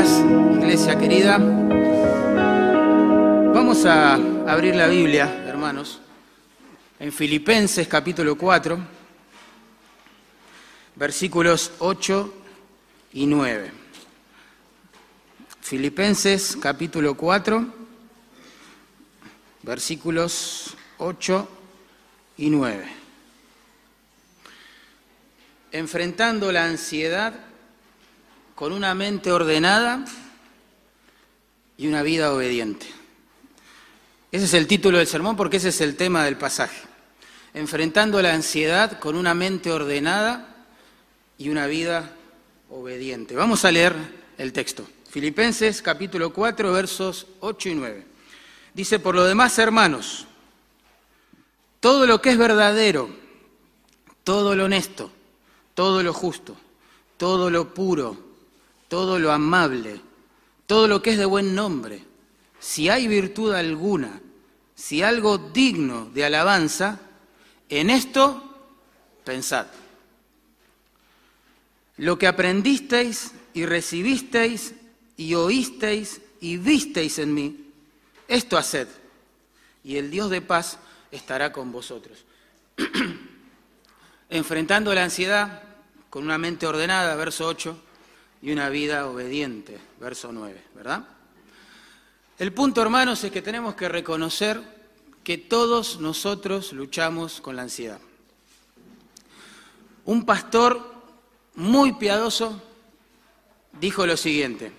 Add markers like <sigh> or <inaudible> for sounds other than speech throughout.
días, iglesia querida. Vamos a abrir la Biblia, hermanos, en Filipenses capítulo 4, versículos 8 y 9. Filipenses capítulo 4, versículos 8 y 9. Enfrentando la ansiedad con una mente ordenada y una vida obediente. Ese es el título del sermón porque ese es el tema del pasaje. Enfrentando la ansiedad con una mente ordenada y una vida obediente. Vamos a leer el texto. Filipenses capítulo 4 versos 8 y 9. Dice, por lo demás, hermanos, todo lo que es verdadero, todo lo honesto, todo lo justo, todo lo puro, todo lo amable, todo lo que es de buen nombre, si hay virtud alguna, si algo digno de alabanza, en esto pensad. Lo que aprendisteis y recibisteis y oísteis y visteis en mí, esto haced, y el Dios de paz estará con vosotros. <clears throat> Enfrentando la ansiedad con una mente ordenada, verso 8, y una vida obediente, verso 9, ¿verdad? El punto, hermanos, es que tenemos que reconocer que todos nosotros luchamos con la ansiedad. Un pastor muy piadoso dijo lo siguiente,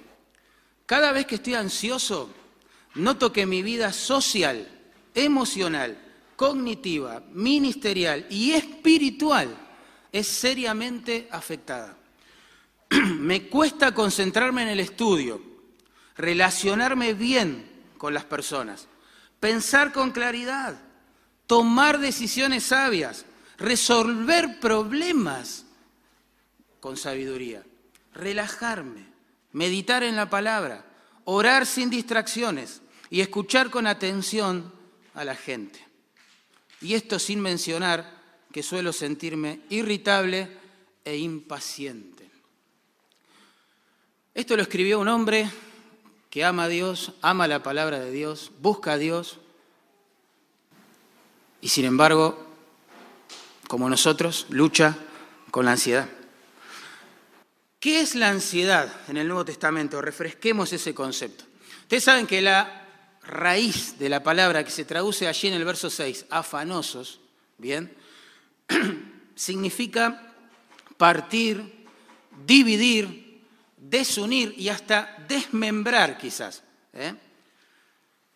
cada vez que estoy ansioso, noto que mi vida social, emocional, cognitiva, ministerial y espiritual es seriamente afectada. <clears throat> me cuesta concentrarme en el estudio, relacionarme bien con las personas, pensar con claridad, tomar decisiones sabias, resolver problemas con sabiduría, relajarme, meditar en la palabra, orar sin distracciones y escuchar con atención a la gente. Y esto sin mencionar que suelo sentirme irritable e impaciente. Esto lo escribió un hombre que ama a Dios, ama la palabra de Dios, busca a Dios y sin embargo, como nosotros, lucha con la ansiedad. ¿Qué es la ansiedad en el Nuevo Testamento? Refresquemos ese concepto. Ustedes saben que la raíz de la palabra que se traduce allí en el verso 6, afanosos, ¿bien? <clears throat> significa partir, dividir, desunir y hasta desmembrar quizás. ¿eh?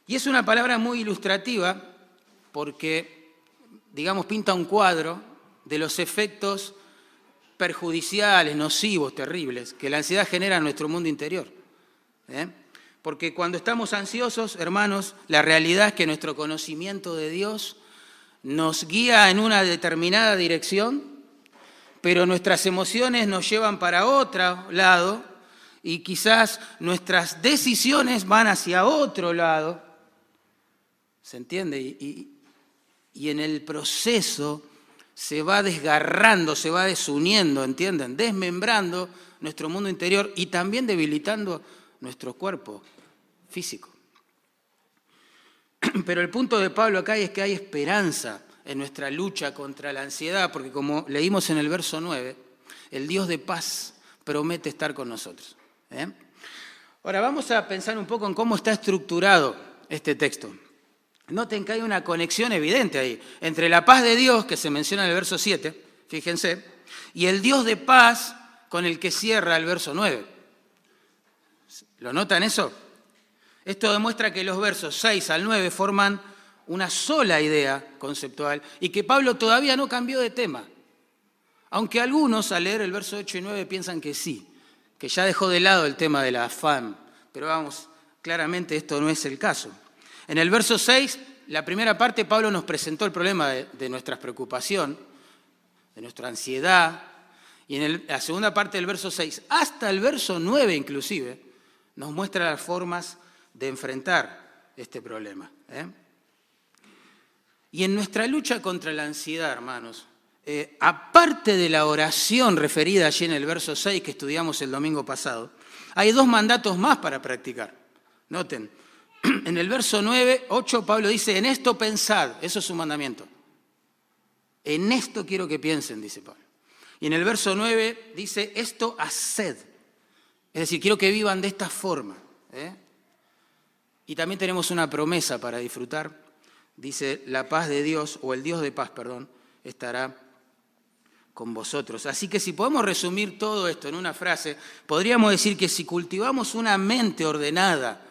Y es una palabra muy ilustrativa porque, digamos, pinta un cuadro de los efectos perjudiciales, nocivos, terribles, que la ansiedad genera en nuestro mundo interior. ¿eh? Porque cuando estamos ansiosos, hermanos, la realidad es que nuestro conocimiento de Dios nos guía en una determinada dirección, pero nuestras emociones nos llevan para otro lado y quizás nuestras decisiones van hacia otro lado. ¿Se entiende? Y, en el proceso se va desgarrando, se va desuniendo, ¿entienden? Desmembrando nuestro mundo interior y también debilitando nuestro cuerpo físico. <clears throat> Pero el punto de Pablo acá es que hay esperanza en nuestra lucha contra la ansiedad, porque como leímos en el verso 9, el Dios de paz promete estar con nosotros. ¿Eh? Ahora vamos a pensar un poco en cómo está estructurado este texto. Noten que hay una conexión evidente ahí entre la paz de Dios, que se menciona en el verso 7, fíjense, y el Dios de paz con el que cierra el verso 9. ¿Lo notan eso? Esto demuestra que los versos 6 al 9 forman una sola idea conceptual y que Pablo todavía no cambió de tema. Aunque algunos al leer el verso 8 y 9 piensan que sí que ya dejó de lado el tema de la afán, pero vamos, claramente esto no es el caso. En el verso 6, la primera parte, Pablo nos presentó el problema de, nuestra preocupación, de nuestra ansiedad, y en la segunda parte del verso 6, hasta el verso 9 inclusive, nos muestra las formas de enfrentar este problema. ¿eh? Y en nuestra lucha contra la ansiedad, hermanos, eh, aparte de la oración referida allí en el verso 6 que estudiamos el domingo pasado, Hay dos mandatos más para practicar. Noten, <clears throat> en el verso 9, 8, Pablo dice, en esto pensad, eso es un mandamiento. En esto quiero que piensen, dice Pablo. Y en el verso 9 dice, esto haced. Es decir, quiero que vivan de esta forma. ¿eh? Y también tenemos una promesa para disfrutar. Dice, la paz de Dios, o el Dios de paz, perdón, estará con vosotros. Así que si podemos resumir todo esto en una frase, podríamos decir que si cultivamos una mente ordenada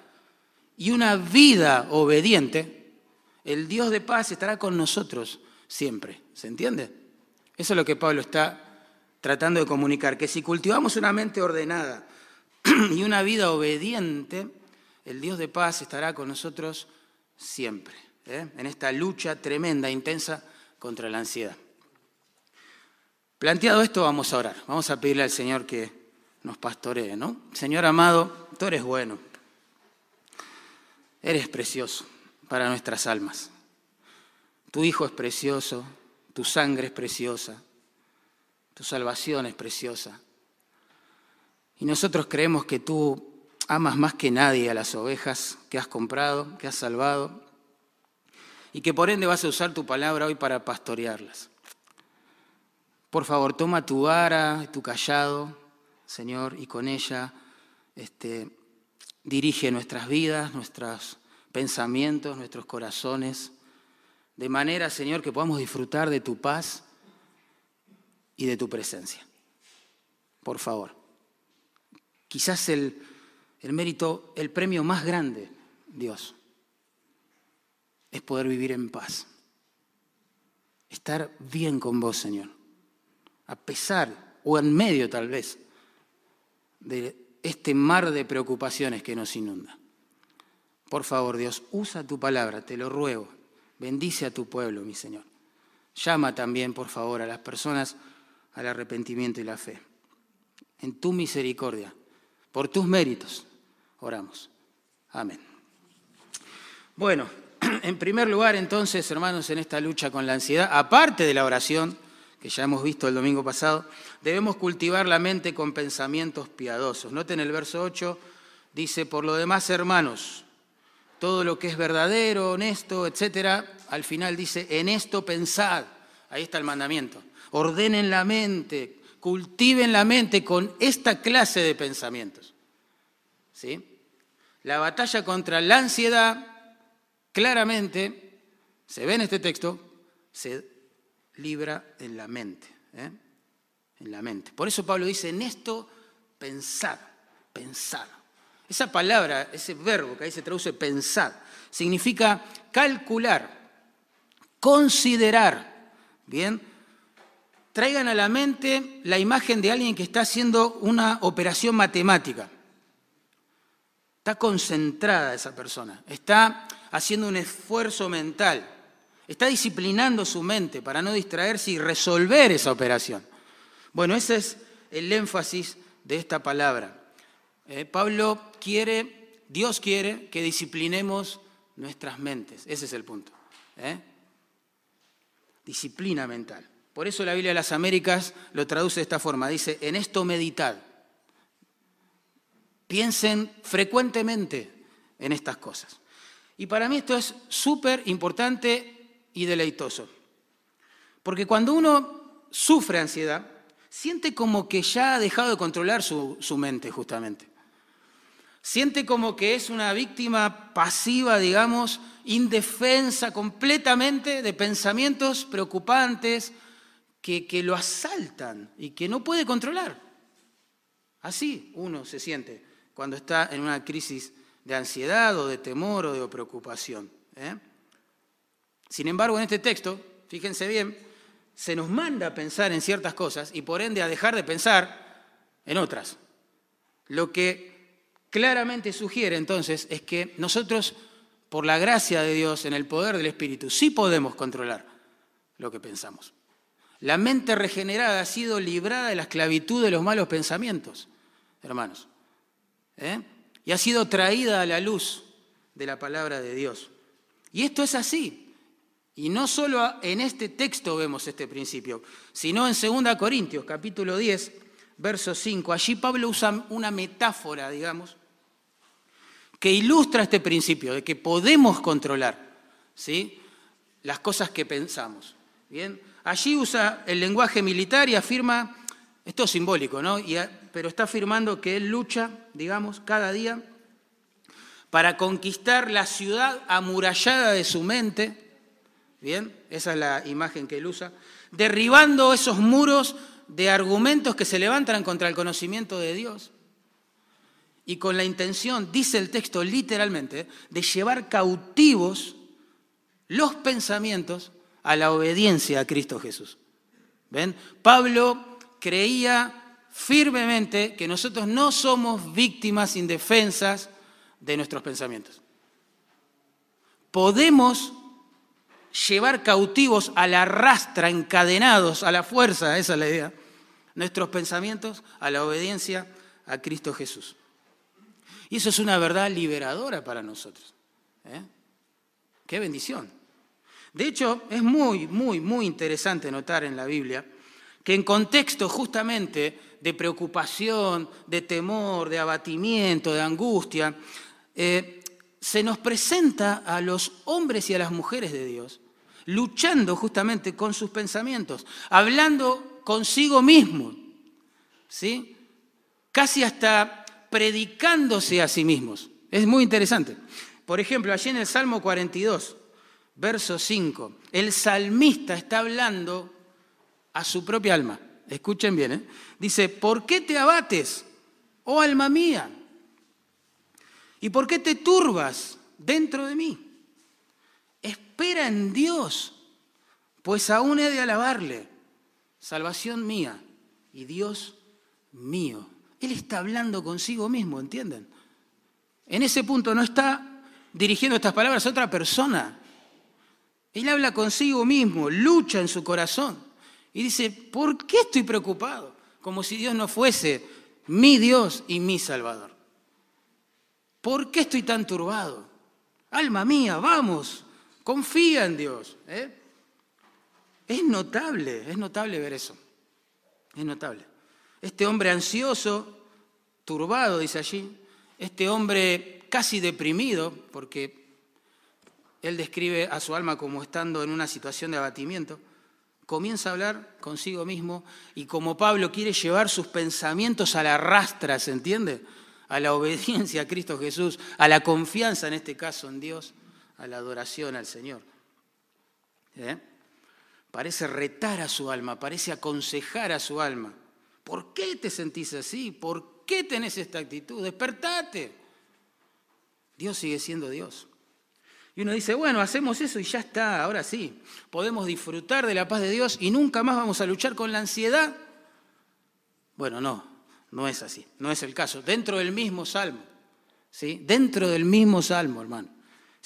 y una vida obediente, el Dios de paz estará con nosotros siempre. ¿Se entiende? Eso es lo que Pablo está tratando de comunicar, que si cultivamos una mente ordenada <clears throat> y una vida obediente, el Dios de paz estará con nosotros siempre, ¿eh? en esta lucha tremenda, intensa contra la ansiedad. Planteado esto, vamos a orar. Vamos a pedirle al Señor que nos pastoree, ¿no? Señor amado, tú eres bueno. Eres precioso para nuestras almas. Tu Hijo es precioso, tu sangre es preciosa, tu salvación es preciosa. Y nosotros creemos que tú amas más que nadie a las ovejas que has comprado, que has salvado, y que por ende vas a usar tu palabra hoy para pastorearlas. Por favor, toma tu vara, tu callado, Señor, y con ella este, dirige nuestras vidas, nuestros pensamientos, nuestros corazones, de manera, Señor, que podamos disfrutar de tu paz y de tu presencia. Por favor. Quizás el, el mérito, el premio más grande, Dios, es poder vivir en paz. Estar bien con vos, Señor a pesar o en medio tal vez de este mar de preocupaciones que nos inunda. Por favor, Dios, usa tu palabra, te lo ruego. Bendice a tu pueblo, mi Señor. Llama también, por favor, a las personas al arrepentimiento y la fe. En tu misericordia, por tus méritos, oramos. Amén. Bueno, <clears throat> en primer lugar, entonces, hermanos, en esta lucha con la ansiedad, aparte de la oración, que ya hemos visto el domingo pasado, debemos cultivar la mente con pensamientos piadosos. Noten el verso 8, dice, por lo demás, hermanos, todo lo que es verdadero, honesto, etcétera, al final dice, en esto pensad. Ahí está el mandamiento. Ordenen la mente, cultiven la mente con esta clase de pensamientos. ¿Sí? La batalla contra la ansiedad, claramente, se ve en este texto, se libra en la mente. ¿eh? En la mente. Por eso Pablo dice, en esto pensad, pensad. Esa palabra, ese verbo que ahí se traduce pensad, significa calcular, considerar. Bien, traigan a la mente la imagen de alguien que está haciendo una operación matemática. Está concentrada esa persona, está haciendo un esfuerzo mental. Está disciplinando su mente para no distraerse y resolver esa operación. Bueno, ese es el énfasis de esta palabra. Eh, Pablo quiere, Dios quiere que disciplinemos nuestras mentes. Ese es el punto. ¿eh? Disciplina mental. Por eso la Biblia de las Américas lo traduce de esta forma. Dice, en esto meditad. Piensen frecuentemente en estas cosas. Y para mí esto es súper importante y deleitoso. Porque cuando uno sufre ansiedad, siente como que ya ha dejado de controlar su, mente, justamente. Siente como que es una víctima pasiva, digamos, indefensa completamente de pensamientos preocupantes que, que lo asaltan y que no puede controlar. Así uno se siente cuando está en una crisis de ansiedad o de temor o de preocupación. ¿eh? Sin embargo, en este texto, fíjense bien, se nos manda a pensar en ciertas cosas y por ende a dejar de pensar en otras. Lo que claramente sugiere entonces es que nosotros, por la gracia de Dios, en el poder del Espíritu, sí podemos controlar lo que pensamos. La mente regenerada ha sido librada de la esclavitud de los malos pensamientos, hermanos. ¿eh? Y ha sido traída a la luz de la palabra de Dios. Y esto es así. Y no solo en este texto vemos este principio, sino en 2 Corintios capítulo 10, verso 5. Allí Pablo usa una metáfora, digamos, que ilustra este principio de que podemos controlar ¿sí? las cosas que pensamos. Bien, allí usa el lenguaje militar y afirma, esto es simbólico, ¿no? pero está afirmando que él lucha, digamos, cada día para conquistar la ciudad amurallada de su mente. Bien, esa es la imagen que él usa, derribando esos muros de argumentos que se levantan contra el conocimiento de Dios y con la intención, dice el texto literalmente, de llevar cautivos los pensamientos a la obediencia a Cristo Jesús. ¿Ven? Pablo creía firmemente que nosotros no somos víctimas indefensas de nuestros pensamientos. Podemos llevar cautivos a la rastra, encadenados a la fuerza, esa es la idea, nuestros pensamientos a la obediencia a Cristo Jesús. Y eso es una verdad liberadora para nosotros. ¿eh? Qué bendición. De hecho, es muy, muy, muy interesante notar en la Biblia que en contexto justamente de preocupación, de temor, de abatimiento, de angustia, eh, se nos presenta a los hombres y a las mujeres de Dios luchando justamente con sus pensamientos, hablando consigo mismo, ¿sí? casi hasta predicándose a sí mismos. Es muy interesante. Por ejemplo, allí en el Salmo 42, verso 5, el salmista está hablando a su propia alma. Escuchen bien, ¿eh? dice, ¿por qué te abates, oh alma mía? ¿Y por qué te turbas dentro de mí? Espera en Dios, pues aún he de alabarle. Salvación mía y Dios mío. Él está hablando consigo mismo, ¿entienden? En ese punto no está dirigiendo estas palabras a otra persona. Él habla consigo mismo, lucha en su corazón y dice, ¿por qué estoy preocupado? Como si Dios no fuese mi Dios y mi Salvador. ¿Por qué estoy tan turbado? Alma mía, vamos, confía en Dios. ¿eh? Es notable, es notable ver eso. Es notable. Este hombre ansioso, turbado, dice allí, este hombre casi deprimido, porque él describe a su alma como estando en una situación de abatimiento, comienza a hablar consigo mismo y como Pablo quiere llevar sus pensamientos a la rastra, ¿se entiende? A la obediencia a Cristo Jesús, a la confianza en este caso en Dios, a la adoración al Señor. ¿Eh? Parece retar a su alma, parece aconsejar a su alma. ¿Por qué te sentís así? ¿Por qué tenés esta actitud? Despertate. Dios sigue siendo Dios. Y uno dice, bueno, hacemos eso y ya está, ahora sí, podemos disfrutar de la paz de Dios y nunca más vamos a luchar con la ansiedad. Bueno, no, no es así, no es el caso. Dentro del mismo salmo, ¿sí? Dentro del mismo salmo, hermano.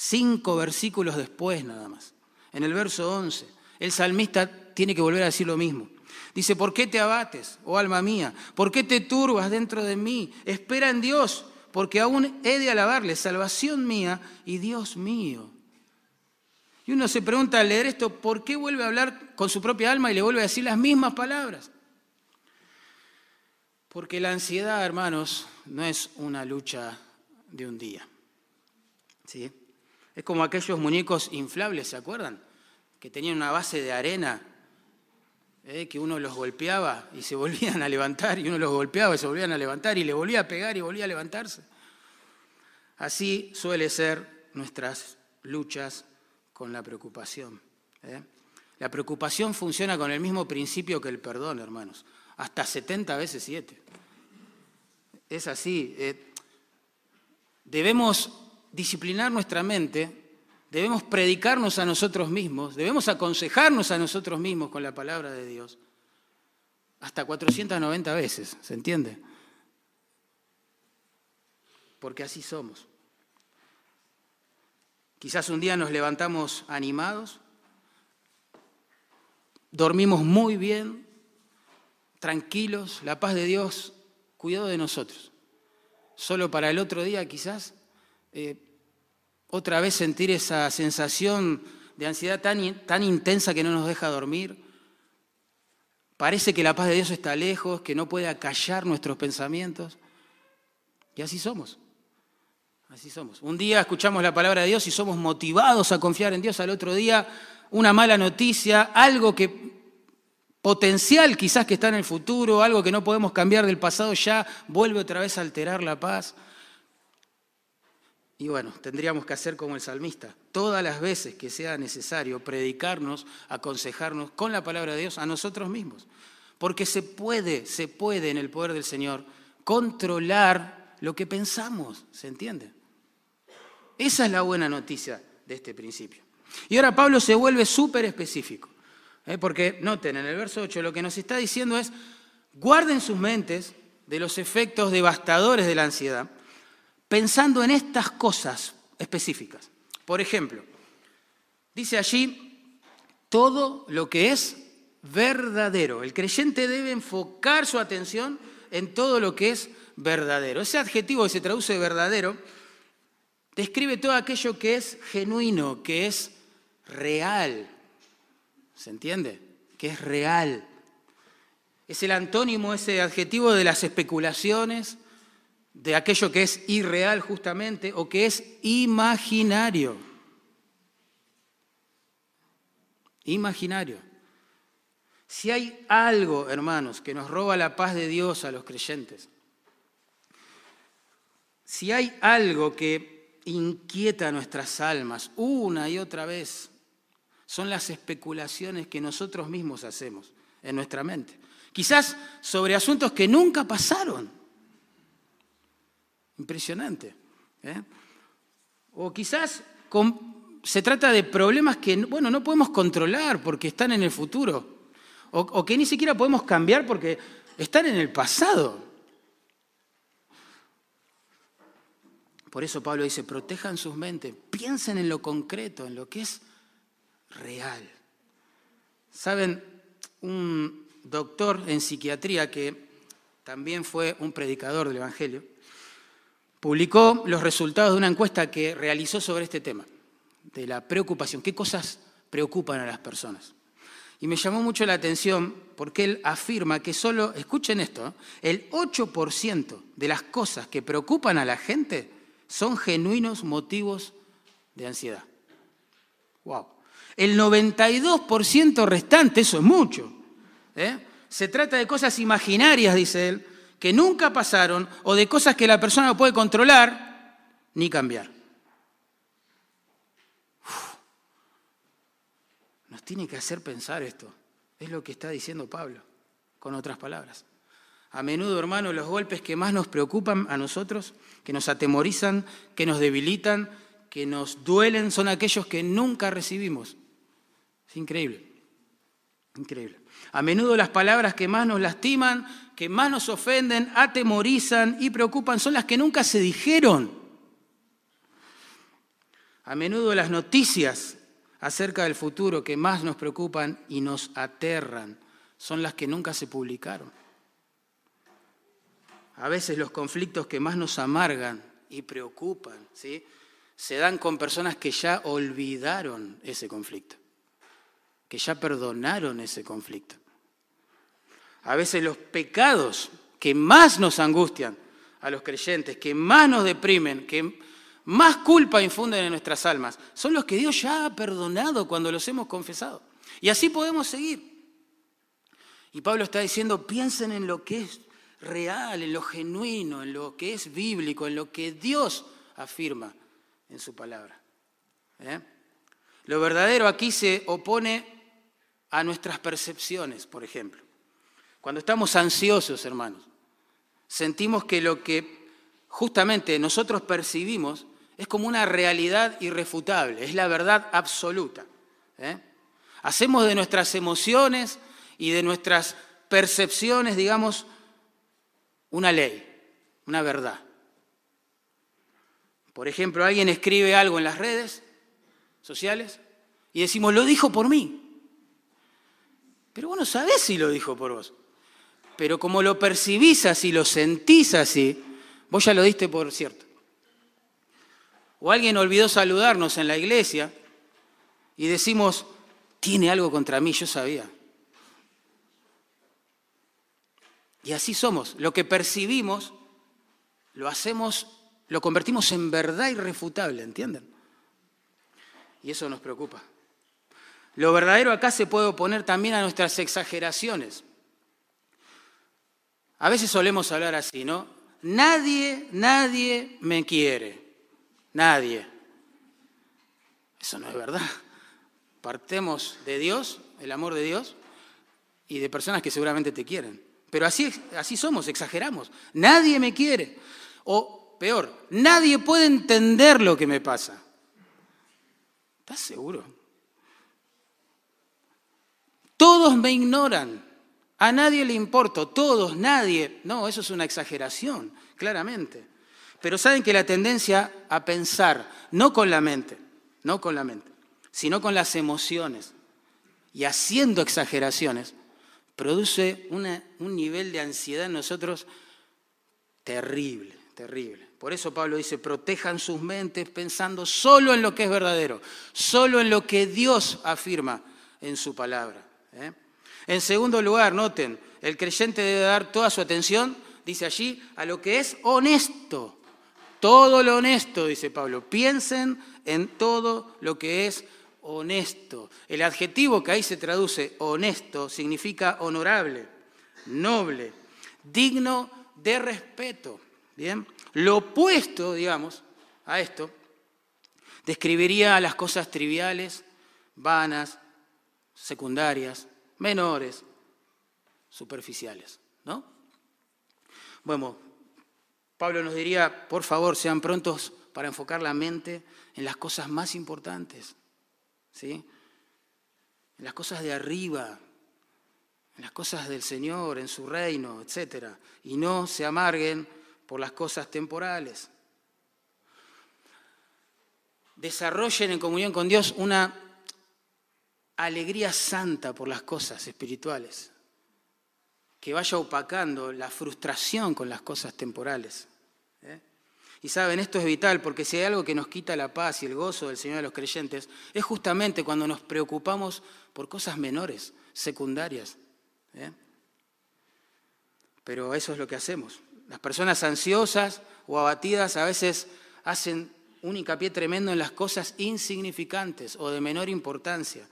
Cinco versículos después nada más. En el verso 11, el salmista tiene que volver a decir lo mismo. Dice, ¿por qué te abates, oh alma mía? ¿Por qué te turbas dentro de mí? Espera en Dios porque aún he de alabarle, salvación mía y Dios mío. Y uno se pregunta al leer esto, ¿por qué vuelve a hablar con su propia alma y le vuelve a decir las mismas palabras? Porque la ansiedad, hermanos, no es una lucha de un día. ¿Sí? Es como aquellos muñecos inflables, ¿se acuerdan? Que tenían una base de arena, ¿eh? que uno los golpeaba y se volvían a levantar, y uno los golpeaba y se volvían a levantar, y le volvía a pegar y volvía a levantarse. Así suele ser nuestras luchas con la preocupación. ¿eh? La preocupación funciona con el mismo principio que el perdón, hermanos, hasta 70 veces 7. Es así. Eh, debemos disciplinar nuestra mente, debemos predicarnos a nosotros mismos, debemos aconsejarnos a nosotros mismos con la palabra de Dios, hasta 490 veces, ¿se entiende? Porque así somos. Quizás un día nos levantamos animados, dormimos muy bien, tranquilos, la paz de Dios cuidó de nosotros. Solo para el otro día quizás eh, otra vez sentir esa sensación de ansiedad tan, tan intensa que no nos deja dormir, Parece que la paz de Dios está lejos, que no puede acallar nuestros pensamientos. Y así somos. Así somos. Un día escuchamos la palabra de Dios y somos motivados a confiar en Dios. Al otro día, una mala noticia, algo que potencial quizás que está en el futuro, algo que no podemos cambiar del pasado, ya vuelve otra vez a alterar la paz. Y bueno, tendríamos que hacer como el salmista, todas las veces que sea necesario predicarnos, aconsejarnos con la palabra de Dios a nosotros mismos. Porque se puede, se puede en el poder del Señor controlar lo que pensamos, ¿se entiende? Esa es la buena noticia de este principio. Y ahora Pablo se vuelve súper específico, ¿eh? porque noten, en el verso 8 lo que nos está diciendo es, guarden sus mentes de los efectos devastadores de la ansiedad pensando en estas cosas específicas. Por ejemplo, dice allí, todo lo que es verdadero. El creyente debe enfocar su atención en todo lo que es verdadero. Ese adjetivo que se traduce verdadero describe todo aquello que es genuino, que es real. ¿Se entiende? Que es real. Es el antónimo, ese adjetivo de las especulaciones, de aquello que es irreal justamente o que es imaginario. Imaginario. Si hay algo, hermanos, que nos roba la paz de Dios a los creyentes, si hay algo que inquieta nuestras almas una y otra vez, son las especulaciones que nosotros mismos hacemos en nuestra mente. Quizás sobre asuntos que nunca pasaron. Impresionante. ¿eh? O quizás se trata de problemas que bueno, no podemos controlar porque están en el futuro. O, o que ni siquiera podemos cambiar porque están en el pasado. Por eso Pablo dice, protejan sus mentes, piensen en lo concreto, en lo que es real. Saben, un doctor en psiquiatría que también fue un predicador del Evangelio, publicó los resultados de una encuesta que realizó sobre este tema, de la preocupación, qué cosas preocupan a las personas. Y me llamó mucho la atención porque él afirma que solo, escuchen esto, el 8% de las cosas que preocupan a la gente son genuinos motivos de ansiedad. Wow. El 92% restante, eso es mucho. ¿eh? Se trata de cosas imaginarias, dice él, que nunca pasaron o de cosas que la persona no puede controlar ni cambiar. nos tiene que hacer pensar esto. Es lo que está diciendo Pablo, con otras palabras. A menudo, hermano, los golpes que más nos preocupan a nosotros, que nos atemorizan, que nos debilitan, que nos duelen, son aquellos que nunca recibimos. Es increíble, increíble. A menudo las palabras que más nos lastiman, que más nos ofenden, atemorizan y preocupan son las que nunca se dijeron. A menudo las noticias acerca del futuro que más nos preocupan y nos aterran son las que nunca se publicaron. A veces los conflictos que más nos amargan y preocupan ¿sí? se dan con personas que ya olvidaron ese conflicto que ya perdonaron ese conflicto. A veces los pecados que más nos angustian a los creyentes, que más nos deprimen, que más culpa infunden en nuestras almas, son los que Dios ya ha perdonado cuando los hemos confesado. Y así podemos seguir. Y Pablo está diciendo, piensen en lo que es real, en lo genuino, en lo que es bíblico, en lo que Dios afirma en su palabra. ¿Eh? Lo verdadero aquí se opone a nuestras percepciones, por ejemplo. Cuando estamos ansiosos, hermanos, sentimos que lo que justamente nosotros percibimos es como una realidad irrefutable, es la verdad absoluta. ¿eh? Hacemos de nuestras emociones y de nuestras percepciones, digamos, una ley, una verdad. Por ejemplo, alguien escribe algo en las redes sociales y decimos, lo dijo por mí. Pero vos no sabés si lo dijo por vos. Pero como lo percibís así, lo sentís así, vos ya lo diste por cierto. O alguien olvidó saludarnos en la iglesia y decimos, tiene algo contra mí, yo sabía. Y así somos. Lo que percibimos, lo hacemos, lo convertimos en verdad irrefutable, ¿entienden? Y eso nos preocupa. Lo verdadero acá se puede oponer también a nuestras exageraciones. A veces solemos hablar así, ¿no? Nadie, nadie me quiere. Nadie. Eso no es verdad. Partemos de Dios, el amor de Dios, y de personas que seguramente te quieren. Pero así, así somos, exageramos. Nadie me quiere. O peor, nadie puede entender lo que me pasa. ¿Estás seguro? Todos me ignoran. A nadie le importo. Todos, nadie. No, eso es una exageración, claramente. Pero saben que la tendencia a pensar, no con la mente, no con la mente, sino con las emociones y haciendo exageraciones, produce un nivel de ansiedad en nosotros terrible, terrible. Por eso Pablo dice, protejan sus mentes pensando solo en lo que es verdadero, solo en lo que Dios afirma en su palabra. ¿Eh? En segundo lugar, noten, el creyente debe dar toda su atención, dice allí, a lo que es honesto. Todo lo honesto, dice Pablo. Piensen en todo lo que es honesto. El adjetivo que ahí se traduce honesto significa honorable, noble, digno de respeto. Bien, lo opuesto, digamos, a esto, describiría las cosas triviales, vanas, secundarias, menores, superficiales, ¿no? Bueno, Pablo nos diría, por favor, sean prontos para enfocar la mente en las cosas más importantes, ¿sí? En las cosas de arriba, en las cosas del Señor, en su reino, etc. Y no se amarguen por las cosas temporales. Desarrollen en comunión con Dios una alegría santa por las cosas espirituales, que vaya opacando la frustración con las cosas temporales. ¿eh? Y saben, esto es vital porque si hay algo que nos quita la paz y el gozo del Señor de los creyentes, es justamente cuando nos preocupamos por cosas menores, secundarias. ¿eh? Pero eso es lo que hacemos. Las personas ansiosas o abatidas a veces hacen un hincapié tremendo en las cosas insignificantes o de menor importancia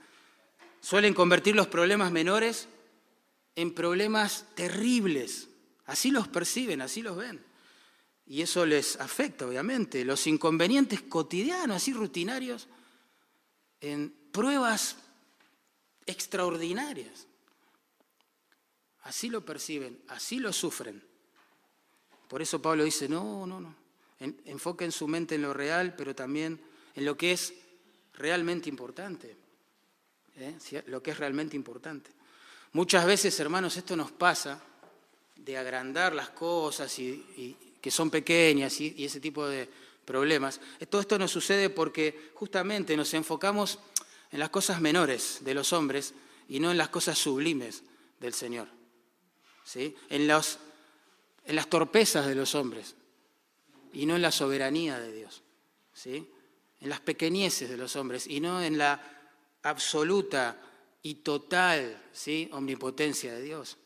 suelen convertir los problemas menores en problemas terribles. Así los perciben, así los ven. Y eso les afecta, obviamente. Los inconvenientes cotidianos, así rutinarios, en pruebas extraordinarias. Así lo perciben, así lo sufren. Por eso Pablo dice, no, no, no. Enfoquen su mente en lo real, pero también en lo que es realmente importante. ¿Eh? lo que es realmente importante. Muchas veces, hermanos, esto nos pasa de agrandar las cosas y, que son pequeñas y, ese tipo de problemas. Todo esto nos sucede porque justamente nos enfocamos en las cosas menores de los hombres y no en las cosas sublimes del Señor. ¿sí? En, en las torpezas de los hombres y no en la soberanía de Dios. ¿sí? En las pequeñeces de los hombres y no en la absoluta y total ¿sí? omnipotencia de Dios.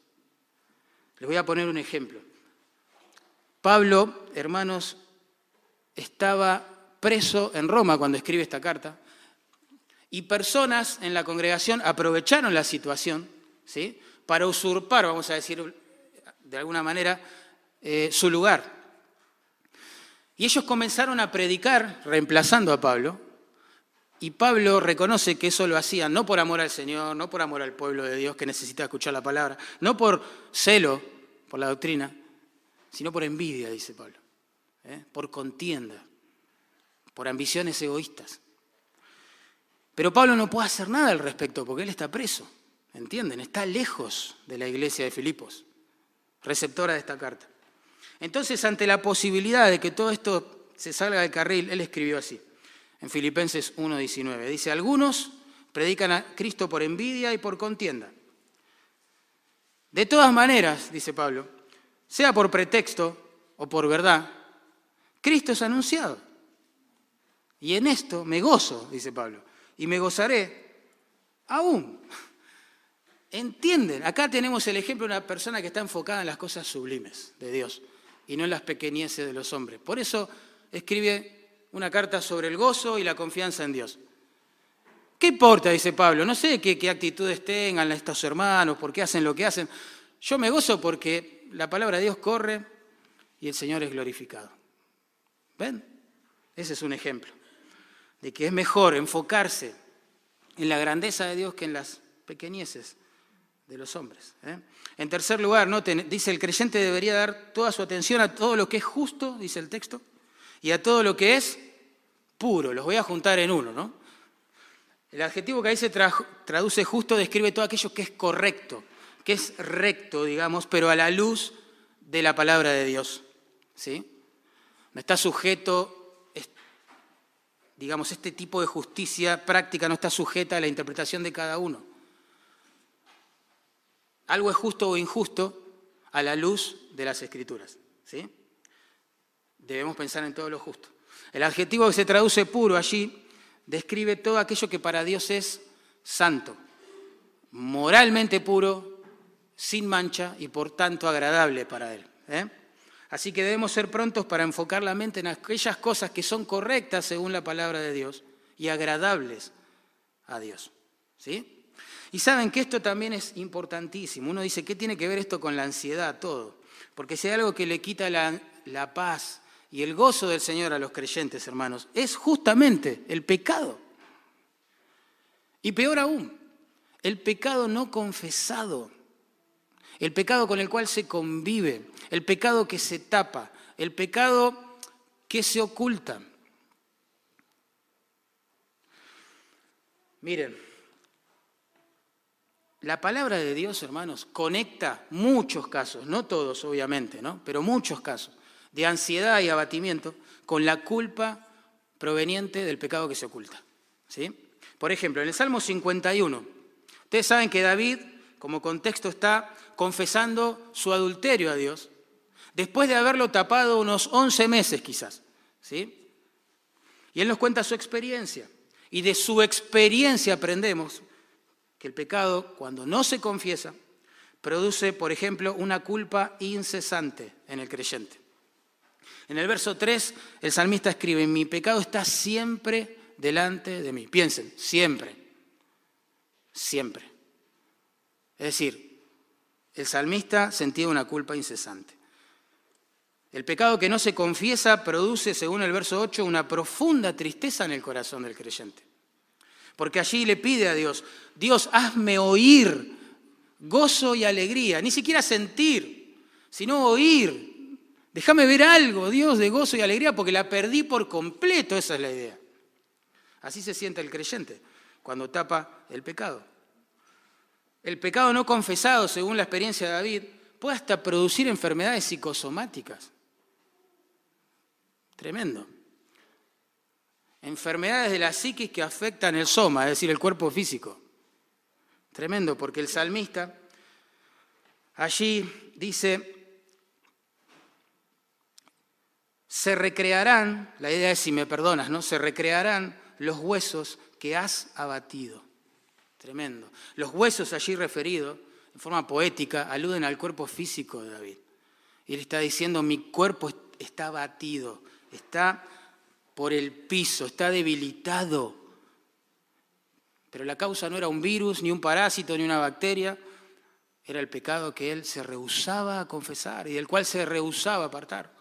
Les voy a poner un ejemplo. Pablo, hermanos, estaba preso en Roma cuando escribe esta carta y personas en la congregación aprovecharon la situación ¿sí? para usurpar, vamos a decir de alguna manera, eh, su lugar. Y ellos comenzaron a predicar, reemplazando a Pablo, y Pablo reconoce que eso lo hacía no por amor al Señor, no por amor al pueblo de Dios que necesita escuchar la palabra, no por celo, por la doctrina, sino por envidia, dice Pablo, ¿eh? por contienda, por ambiciones egoístas. Pero Pablo no puede hacer nada al respecto porque él está preso, ¿entienden? Está lejos de la iglesia de Filipos, receptora de esta carta. Entonces, ante la posibilidad de que todo esto se salga del carril, él escribió así en Filipenses 1.19. Dice, algunos predican a Cristo por envidia y por contienda. De todas maneras, dice Pablo, sea por pretexto o por verdad, Cristo es anunciado. Y en esto me gozo, dice Pablo, y me gozaré aún. entienden. Acá tenemos el ejemplo de una persona que está enfocada en las cosas sublimes de Dios y no en las pequeñeces de los hombres. Por eso escribe una carta sobre el gozo y la confianza en Dios. ¿Qué importa? Dice Pablo. No sé qué, actitudes tengan estos hermanos, por qué hacen lo que hacen. Yo me gozo porque la palabra de Dios corre y el Señor es glorificado. ¿Ven? Ese es un ejemplo de que es mejor enfocarse en la grandeza de Dios que en las pequeñeces de los hombres. ¿eh? En tercer lugar, dice el creyente debería dar toda su atención a todo lo que es justo, dice el texto, y a todo lo que es puro. Los voy a juntar en uno, ¿no? El adjetivo que ahí se traduce justo describe todo aquello que es correcto, que es recto, digamos, pero a la luz de la palabra de Dios. ¿Sí? No está sujeto, digamos, este tipo de justicia práctica no está sujeta a la interpretación de cada uno. Algo es justo o injusto a la luz de las escrituras. ¿Sí? Debemos pensar en todo lo justo. El adjetivo que se traduce puro allí describe todo aquello que para Dios es santo, moralmente puro, sin mancha y por tanto agradable para Él. ¿eh? Así que debemos ser prontos para enfocar la mente en aquellas cosas que son correctas según la palabra de Dios y agradables a Dios. ¿Sí? Y saben que esto también es importantísimo. Uno dice, ¿qué tiene que ver esto con la ansiedad? Todo. Porque si hay algo que le quita la, la paz y el gozo del Señor a los creyentes, hermanos, es justamente el pecado. Y peor aún, el pecado no confesado, el pecado con el cual se convive, el pecado que se tapa, el pecado que se oculta. Miren, la palabra de Dios, hermanos, conecta muchos casos, no todos obviamente, ¿no? pero muchos casos de ansiedad y abatimiento con la culpa proveniente del pecado que se oculta. ¿sí? Por ejemplo, en el Salmo 51, ustedes saben que David, como contexto, está confesando su adulterio a Dios, después de haberlo tapado unos 11 meses quizás. ¿sí? Y él nos cuenta su experiencia. Y de su experiencia aprendemos que el pecado, cuando no se confiesa, produce, por ejemplo, una culpa incesante en el creyente. En el verso 3, el salmista escribe, mi pecado está siempre delante de mí. Piensen, siempre, siempre. Es decir, el salmista sentía una culpa incesante. El pecado que no se confiesa produce, según el verso 8, una profunda tristeza en el corazón del creyente. Porque allí le pide a Dios, Dios, hazme oír gozo y alegría, ni siquiera sentir, sino oír Déjame ver algo, Dios, de gozo y alegría, porque la perdí por completo, esa es la idea. Así se siente el creyente cuando tapa el pecado. El pecado no confesado, según la experiencia de David, puede hasta producir enfermedades psicosomáticas. Tremendo. Enfermedades de la psiquis que afectan el soma, es decir, el cuerpo físico. Tremendo, porque el salmista allí dice, se recrearán, la idea es si me perdonas, ¿no? Se recrearán los huesos que has abatido. Tremendo. Los huesos allí referidos, en forma poética, aluden al cuerpo físico de David. Y él está diciendo, mi cuerpo está abatido, está por el piso, está debilitado. Pero la causa no era un virus, ni un parásito, ni una bacteria, era el pecado que él se rehusaba a confesar y del cual se rehusaba a apartar.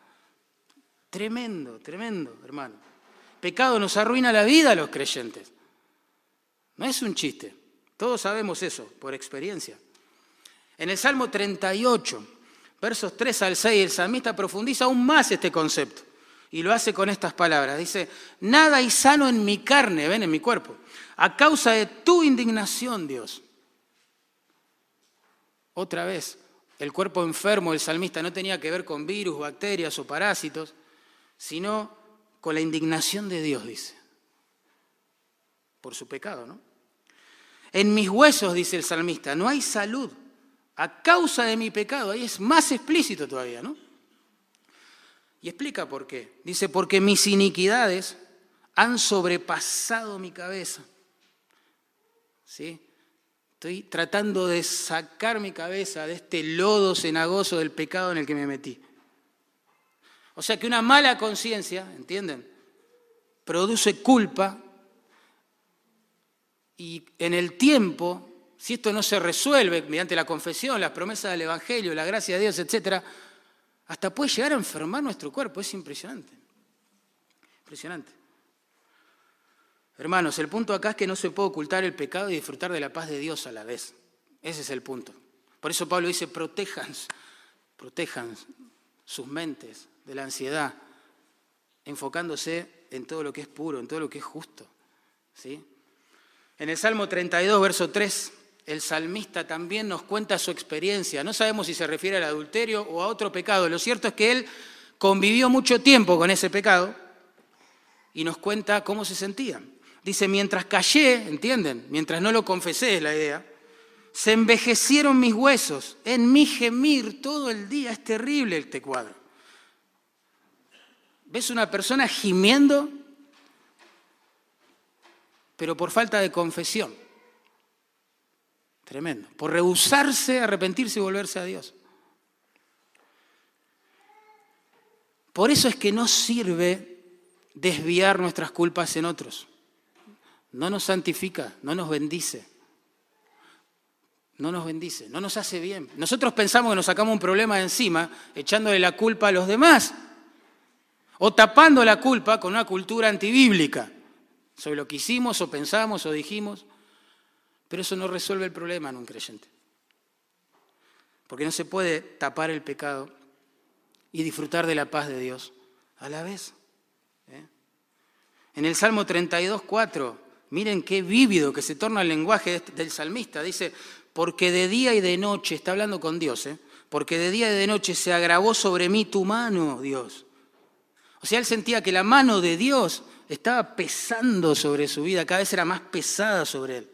Tremendo, tremendo, hermano. Pecado nos arruina la vida a los creyentes. No es un chiste. Todos sabemos eso por experiencia. En el Salmo 38, versos 3 al 6, el salmista profundiza aún más este concepto y lo hace con estas palabras. Dice, nada hay sano en mi carne, ven, en mi cuerpo, a causa de tu indignación, Dios. Otra vez, el cuerpo enfermo del salmista no tenía que ver con virus, bacterias o parásitos, sino con la indignación de Dios, dice, por su pecado, ¿no? En mis huesos, dice el salmista, no hay salud a causa de mi pecado. Ahí es más explícito todavía, ¿no? Y explica por qué. Dice, porque mis iniquidades han sobrepasado mi cabeza. ¿Sí? Estoy tratando de sacar mi cabeza de este lodo cenagoso del pecado en el que me metí. O sea que una mala conciencia, ¿entienden? Produce culpa y en el tiempo, si esto no se resuelve mediante la confesión, las promesas del Evangelio, la gracia de Dios, etc., hasta puede llegar a enfermar nuestro cuerpo. Es impresionante. Impresionante. Hermanos, el punto acá es que no se puede ocultar el pecado y disfrutar de la paz de Dios a la vez. Ese es el punto. Por eso Pablo dice, protejan, protejan sus mentes de la ansiedad, enfocándose en todo lo que es puro, en todo lo que es justo. ¿sí? En el Salmo 32, verso 3, el salmista también nos cuenta su experiencia. No sabemos si se refiere al adulterio o a otro pecado. Lo cierto es que él convivió mucho tiempo con ese pecado y nos cuenta cómo se sentía. Dice, mientras callé, ¿entienden? Mientras no lo confesé es la idea, se envejecieron mis huesos, en mi gemir todo el día. Es terrible este cuadro. ¿Ves una persona gimiendo? Pero por falta de confesión. Tremendo. Por rehusarse, arrepentirse y volverse a Dios. Por eso es que no sirve desviar nuestras culpas en otros no nos santifica, no nos bendice. No nos bendice, no nos hace bien. Nosotros pensamos que nos sacamos un problema de encima echándole la culpa a los demás o tapando la culpa con una cultura antibíblica sobre lo que hicimos o pensamos o dijimos. Pero eso no resuelve el problema en un creyente. Porque no se puede tapar el pecado y disfrutar de la paz de Dios a la vez. ¿eh? En el Salmo 32, 4 Miren qué vívido que se torna el lenguaje este, del salmista. Dice, porque de día y de noche, está hablando con Dios, ¿eh? porque de día y de noche se agravó sobre mí tu mano, Dios. O sea, él sentía que la mano de Dios estaba pesando sobre su vida, cada vez era más pesada sobre él.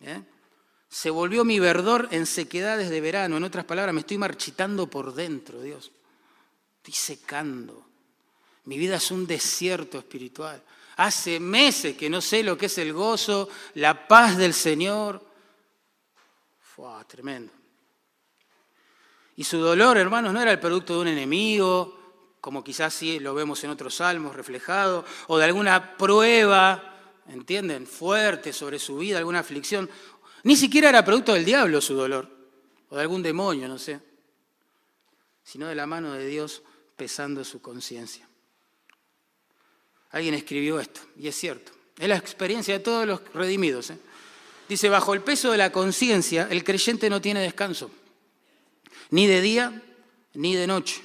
¿eh? Se volvió mi verdor en sequedades de verano. En otras palabras, me estoy marchitando por dentro, Dios. Estoy secando. Mi vida es un desierto espiritual. Hace meses que no sé lo que es el gozo, la paz del Señor. Fue tremendo. Y su dolor, hermanos, no era el producto de un enemigo, como quizás sí lo vemos en otros salmos reflejado, o de alguna prueba, ¿entienden?, fuerte sobre su vida, alguna aflicción. Ni siquiera era producto del diablo su dolor, o de algún demonio, no sé, sino de la mano de Dios pesando su conciencia. Alguien escribió esto, y es cierto. Es la experiencia de todos los redimidos. ¿eh? Dice, bajo el peso de la conciencia, el creyente no tiene descanso, ni de día ni de noche,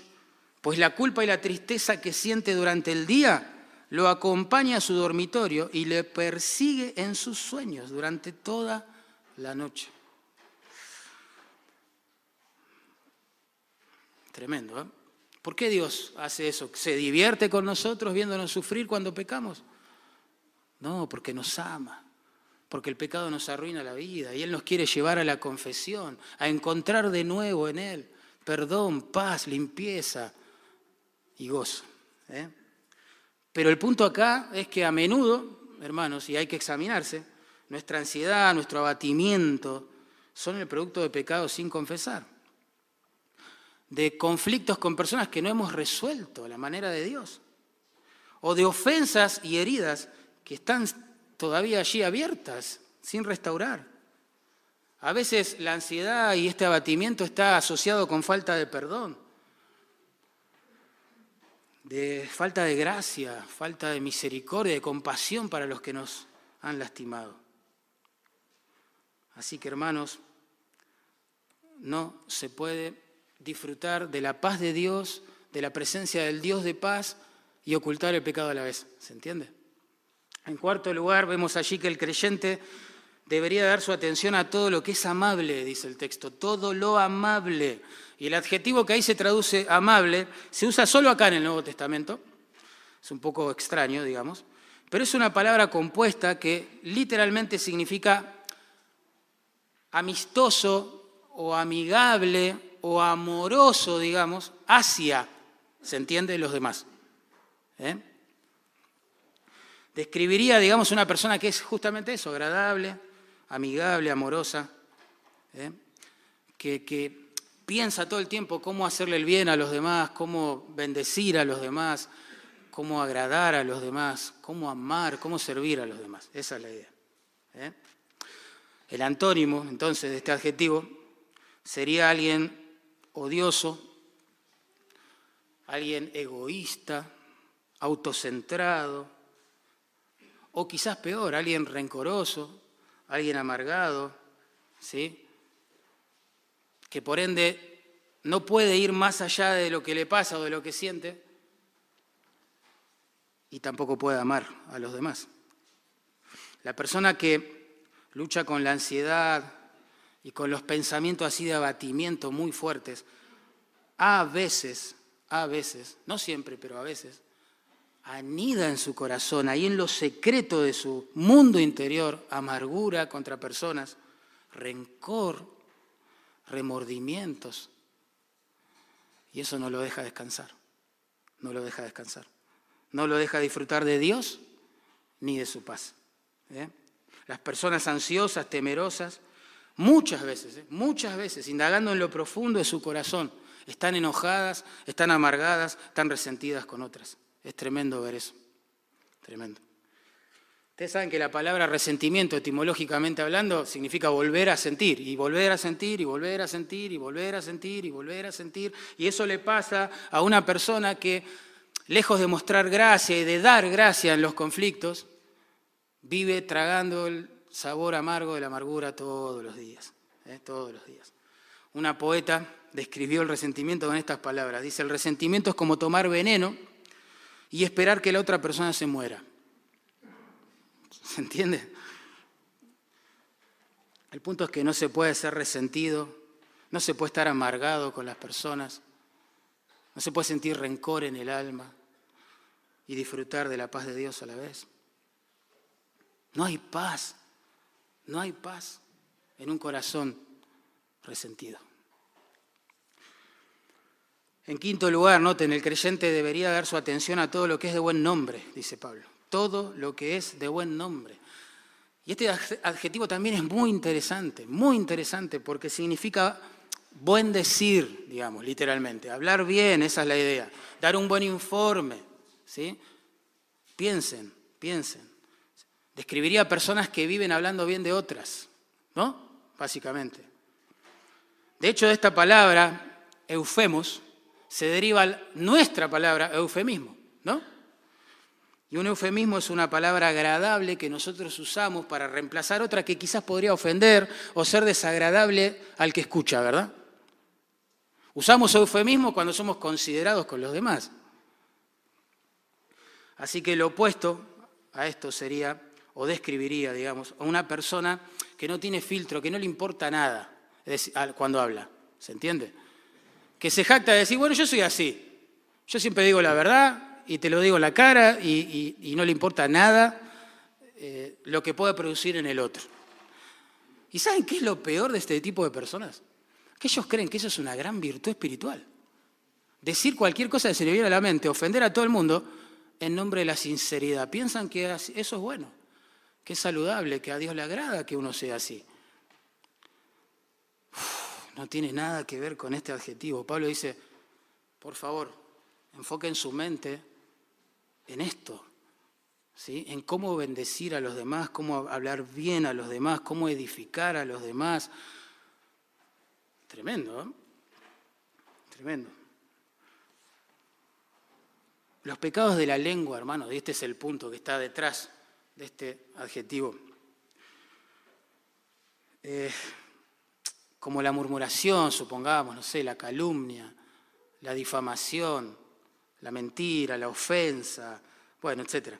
pues la culpa y la tristeza que siente durante el día lo acompaña a su dormitorio y le persigue en sus sueños durante toda la noche. Tremendo, ¿eh? ¿Por qué Dios hace eso? ¿Se divierte con nosotros viéndonos sufrir cuando pecamos? No, porque nos ama, porque el pecado nos arruina la vida y Él nos quiere llevar a la confesión, a encontrar de nuevo en Él perdón, paz, limpieza y gozo. ¿eh? Pero el punto acá es que a menudo, hermanos, y hay que examinarse, nuestra ansiedad, nuestro abatimiento son el producto de pecados sin confesar de conflictos con personas que no hemos resuelto a la manera de Dios, o de ofensas y heridas que están todavía allí abiertas, sin restaurar. A veces la ansiedad y este abatimiento está asociado con falta de perdón, de falta de gracia, falta de misericordia, de compasión para los que nos han lastimado. Así que hermanos, no se puede disfrutar de la paz de Dios, de la presencia del Dios de paz y ocultar el pecado a la vez. ¿Se entiende? En cuarto lugar, vemos allí que el creyente debería dar su atención a todo lo que es amable, dice el texto, todo lo amable. Y el adjetivo que ahí se traduce amable se usa solo acá en el Nuevo Testamento. Es un poco extraño, digamos, pero es una palabra compuesta que literalmente significa amistoso o amigable o amoroso, digamos, hacia, ¿se entiende?, los demás. ¿Eh? Describiría, digamos, una persona que es justamente eso, agradable, amigable, amorosa, ¿eh? que, que piensa todo el tiempo cómo hacerle el bien a los demás, cómo bendecir a los demás, cómo agradar a los demás, cómo amar, cómo servir a los demás. Esa es la idea. ¿eh? El antónimo, entonces, de este adjetivo sería alguien odioso, alguien egoísta, autocentrado, o quizás peor, alguien rencoroso, alguien amargado, ¿sí? que por ende no puede ir más allá de lo que le pasa o de lo que siente, y tampoco puede amar a los demás. La persona que lucha con la ansiedad y con los pensamientos así de abatimiento muy fuertes, a veces, a veces, no siempre, pero a veces, anida en su corazón, ahí en lo secreto de su mundo interior, amargura contra personas, rencor, remordimientos. Y eso no lo deja descansar, no lo deja descansar no lo deja disfrutar de Dios ni de su paz. ¿eh? Las personas ansiosas, temerosas, muchas veces, ¿eh? muchas veces, indagando en lo profundo de su corazón, están enojadas, están amargadas, están resentidas con otras. Es tremendo ver eso, tremendo. Ustedes saben que la palabra resentimiento, etimológicamente hablando, significa volver a sentir, y volver a sentir, y volver a sentir, y volver a sentir, y volver a sentir. Y eso le pasa a una persona que lejos de mostrar gracia y de dar gracia en los conflictos, vive tragando el sabor amargo de la amargura todos los días, ¿eh? todos los días. Una poeta describió el resentimiento con estas palabras. Dice, el resentimiento es como tomar veneno y esperar que la otra persona se muera. ¿Se entiende? El punto es que no se puede ser resentido, no se puede estar amargado con las personas, no se puede sentir rencor en el alma y disfrutar de la paz de Dios a la vez. No hay paz, no hay paz en un corazón resentido. En quinto lugar, noten, el creyente debería dar su atención a todo lo que es de buen nombre, dice Pablo. Todo lo que es de buen nombre. Y este adjetivo también es muy interesante, muy interesante, porque significa buen decir, digamos, literalmente. Hablar bien, esa es la idea. Dar un buen informe. ¿sí? Piensen, piensen. Describiría personas que viven hablando bien de otras, ¿no? Básicamente. De hecho, esta palabra, eufemos, se deriva nuestra palabra eufemismo, ¿no? Y un eufemismo es una palabra agradable que nosotros usamos para reemplazar otra que quizás podría ofender o ser desagradable al que escucha, ¿verdad? Usamos eufemismo cuando somos considerados con los demás. Así que lo opuesto a esto sería, o describiría, digamos, a una persona que no tiene filtro, que no le importa nada cuando habla. ¿Se entiende? Que se jacta de decir, bueno, yo soy así. Yo siempre digo la verdad y te lo digo en la cara y, no le importa nada eh, lo que pueda producir en el otro. ¿Y saben qué es lo peor de este tipo de personas? que ellos creen que eso es una gran virtud espiritual. Decir cualquier cosa que se a la mente, ofender a todo el mundo en nombre de la sinceridad. Piensan que eso es bueno, que es saludable, que a Dios le agrada que uno sea así. No tiene nada que ver con este adjetivo. Pablo dice, por favor, enfoquen su mente en esto, ¿sí? en cómo bendecir a los demás, cómo hablar bien a los demás, cómo edificar a los demás Tremendo, ¿eh? Tremendo. Los pecados de la lengua, hermano, y este es el punto que está detrás de este adjetivo. Eh, como la murmuración, supongamos, no sé, la calumnia, la difamación, la mentira, la ofensa, bueno, etc.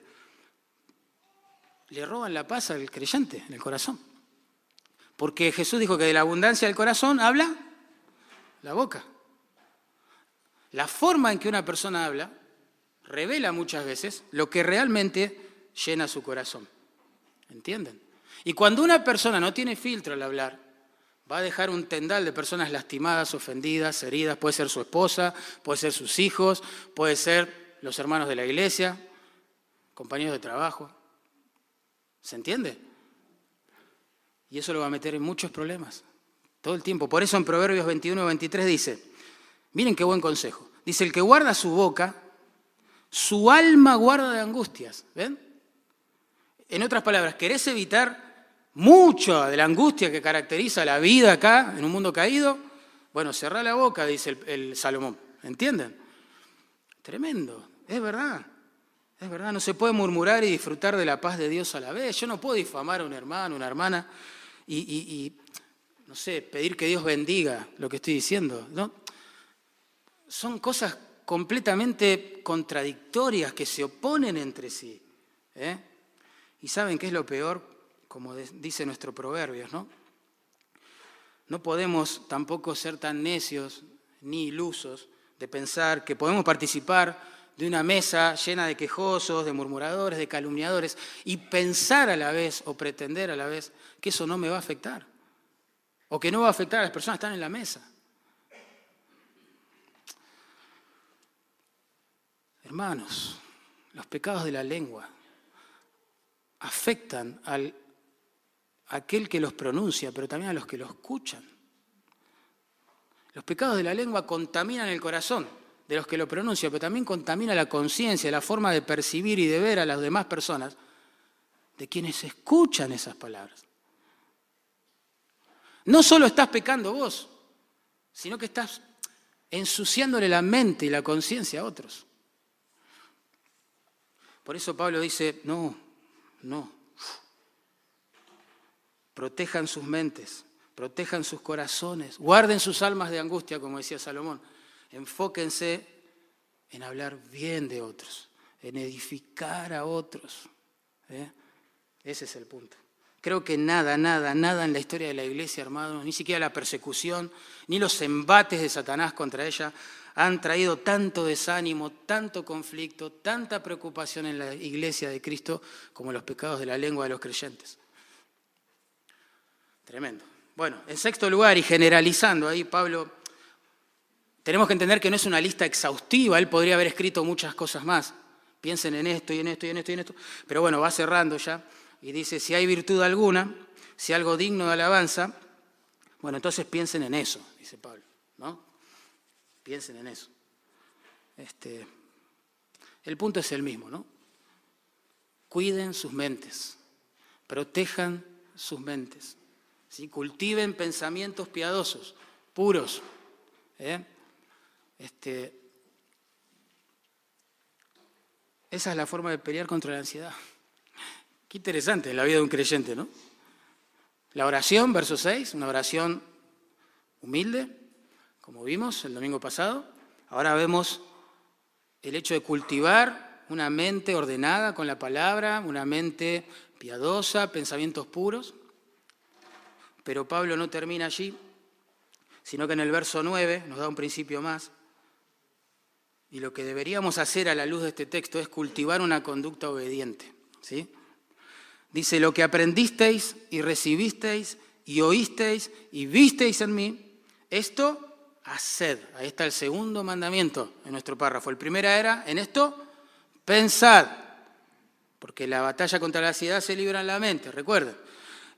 Le roban la paz al creyente en el corazón. Porque Jesús dijo que de la abundancia del corazón habla la boca. La forma en que una persona habla revela muchas veces lo que realmente llena su corazón. ¿Entienden? Y cuando una persona no tiene filtro al hablar, va a dejar un tendal de personas lastimadas, ofendidas, heridas. Puede ser su esposa, puede ser sus hijos, puede ser los hermanos de la iglesia, compañeros de trabajo. ¿Se entiende? Y eso lo va a meter en muchos problemas, todo el tiempo. Por eso en Proverbios 21 23 dice, miren qué buen consejo. Dice, el que guarda su boca, su alma guarda de angustias. ¿Ven? En otras palabras, ¿querés evitar mucho de la angustia que caracteriza la vida acá, en un mundo caído? Bueno, cerrá la boca, dice el, Salomón. ¿Entienden? Tremendo, es verdad. Es verdad, no se puede murmurar y disfrutar de la paz de Dios a la vez. Yo no puedo difamar a un hermano, una hermana y, no sé, pedir que Dios bendiga lo que estoy diciendo. Son cosas completamente contradictorias que se oponen entre sí. ¿eh? Y saben qué es lo peor, como dice nuestro proverbio, ¿no? No podemos tampoco ser tan necios ni ilusos de pensar que podemos participar de una mesa llena de quejosos, de murmuradores, de calumniadores, y pensar a la vez o pretender a la vez que eso no me va a afectar, o que no va a afectar a las personas que están en la mesa. Hermanos, los pecados de la lengua afectan al aquel que los pronuncia, pero también a los que lo escuchan. Los pecados de la lengua contaminan el corazón de los que lo pronuncian, pero también contamina la conciencia, la forma de percibir y de ver a las demás personas de quienes escuchan esas palabras. No solo estás pecando vos, sino que estás ensuciándole la mente y la conciencia a otros. Por eso Pablo dice, no, no, protejan sus mentes, protejan sus corazones, guarden sus almas de angustia, como decía Salomón. Enfóquense en hablar bien de otros, en edificar a otros. ¿eh? Ese es el punto. Creo que nada, nada, nada en la historia de la iglesia, hermanos, ni siquiera la persecución, ni los embates de Satanás contra ella han traído tanto desánimo, tanto conflicto, tanta preocupación en la iglesia de Cristo como los pecados de la lengua de los creyentes. Tremendo. Bueno, en sexto lugar, y generalizando ahí, Pablo, tenemos que entender que no es una lista exhaustiva, él podría haber escrito muchas cosas más. Piensen en esto y en esto y en esto y en esto. Pero bueno, va cerrando ya y dice, si hay virtud alguna, si algo digno de alabanza, bueno, entonces piensen en eso, dice Pablo, ¿no? Piensen en eso. Este, el punto es el mismo, ¿no? Cuiden sus mentes, protejan sus mentes. Cultiven pensamientos piadosos, puros. ¿eh? Este, esa es la forma de pelear contra la ansiedad. Qué interesante la vida de un creyente, ¿no? La oración, verso 6, una oración humilde, como vimos el domingo pasado. Ahora vemos el hecho de cultivar una mente ordenada con la palabra, una mente piadosa, pensamientos puros. Pero Pablo no termina allí, sino que en el verso 9 nos da un principio más. Y lo que deberíamos hacer a la luz de este texto es cultivar una conducta obediente. ¿sí? Dice, lo que aprendisteis y recibisteis y oísteis y visteis en mí, esto haced. Ahí está el segundo mandamiento en nuestro párrafo. El primero era, en esto, pensad. Porque la batalla contra la ansiedad se libra en la mente, recuerden.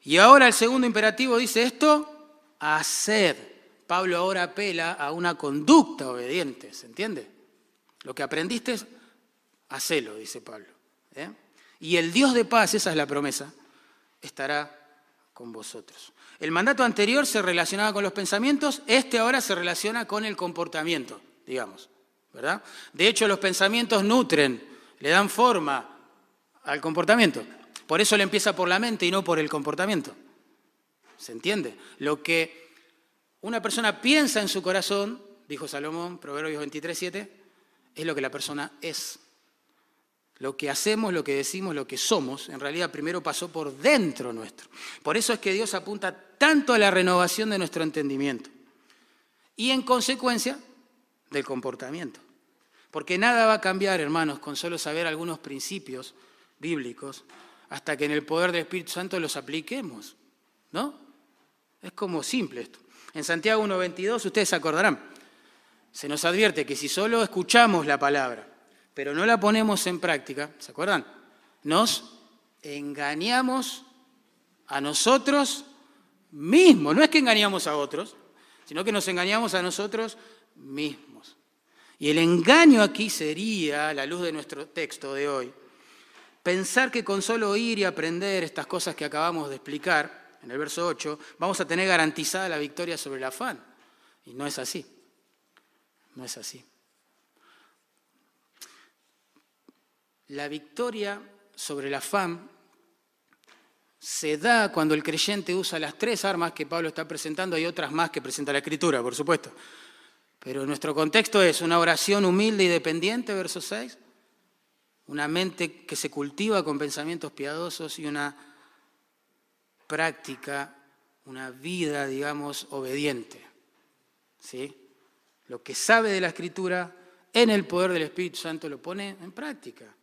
Y ahora el segundo imperativo dice esto, hacer. Pablo ahora apela a una conducta obediente, ¿se entiende? Lo que aprendiste, hacelo, dice Pablo. ¿eh? Y el Dios de paz, esa es la promesa, estará con vosotros. El mandato anterior se relacionaba con los pensamientos, este ahora se relaciona con el comportamiento, digamos, ¿verdad? De hecho, los pensamientos nutren, le dan forma al comportamiento. Por eso le empieza por la mente y no por el comportamiento. ¿Se entiende? Lo que una persona piensa en su corazón, dijo Salomón, Proverbios 23, 7, es lo que la persona es. Lo que hacemos, lo que decimos, lo que somos, en realidad primero pasó por dentro nuestro. Por eso es que Dios apunta tanto a la renovación de nuestro entendimiento y en consecuencia del comportamiento. Porque nada va a cambiar, hermanos, con solo saber algunos principios bíblicos hasta que en el poder del Espíritu Santo los apliquemos. ¿No? Es como simple esto. En Santiago 1.22 ustedes se acordarán. Se nos advierte que si solo escuchamos la palabra, pero no la ponemos en práctica, ¿se acuerdan? Nos engañamos a nosotros mismos. No es que engañamos a otros, sino que nos engañamos a nosotros mismos. Y el engaño aquí sería, a la luz de nuestro texto de hoy, pensar que con solo oír y aprender estas cosas que acabamos de explicar, en el verso 8, vamos a tener garantizada la victoria sobre el afán. Y no es así. No es así. La victoria sobre el afán se da cuando el creyente usa las tres armas que Pablo está presentando, hay otras más que presenta la Escritura, por supuesto. Pero nuestro contexto es una oración humilde y dependiente, verso 6, una mente que se cultiva con pensamientos piadosos y una práctica, una vida, digamos, obediente. ¿Sí? Lo que sabe de la Escritura en el poder del Espíritu Santo lo pone en práctica.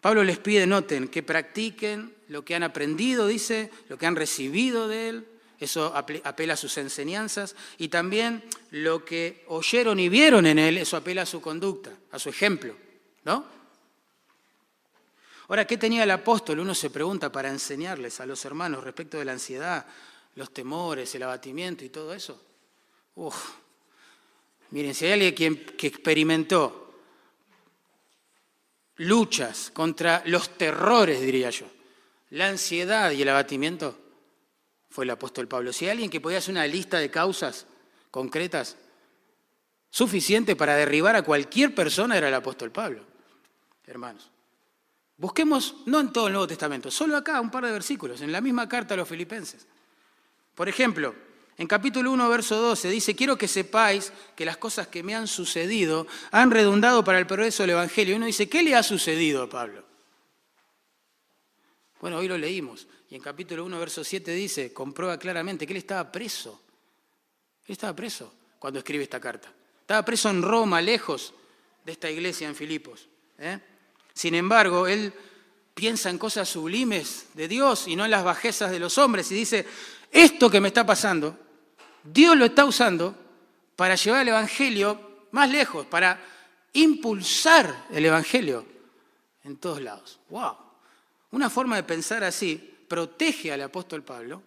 Pablo les pide, noten, que practiquen lo que han aprendido, dice, lo que han recibido de él, eso apela a sus enseñanzas, y también lo que oyeron y vieron en él, eso apela a su conducta, a su ejemplo, ¿no? Ahora, ¿qué tenía el apóstol? Uno se pregunta para enseñarles a los hermanos respecto de la ansiedad, los temores, el abatimiento y todo eso. Uf. Miren, si hay alguien que experimentó luchas, contra los terrores, diría yo, la ansiedad y el abatimiento, fue el apóstol Pablo. Si hay alguien que podía hacer una lista de causas concretas suficiente para derribar a cualquier persona, era el apóstol Pablo. Hermanos, busquemos, no en todo el Nuevo Testamento, solo acá un par de versículos, en la misma carta a los filipenses. Por ejemplo, en capítulo 1, verso 12 dice, quiero que sepáis que las cosas que me han sucedido han redundado para el progreso del Evangelio. Y uno dice, ¿qué le ha sucedido a Pablo? Bueno, hoy lo leímos. Y en capítulo 1, verso 7 dice, comprueba claramente que él estaba preso. Él estaba preso cuando escribe esta carta. Estaba preso en Roma, lejos de esta iglesia en Filipos. ¿eh? Sin embargo, él piensa en cosas sublimes de Dios y no en las bajezas de los hombres. Y dice, esto que me está pasando Dios lo está usando para llevar el Evangelio más lejos, para impulsar el Evangelio en todos lados. ¡Wow! Una forma de pensar así protege al apóstol Pablo,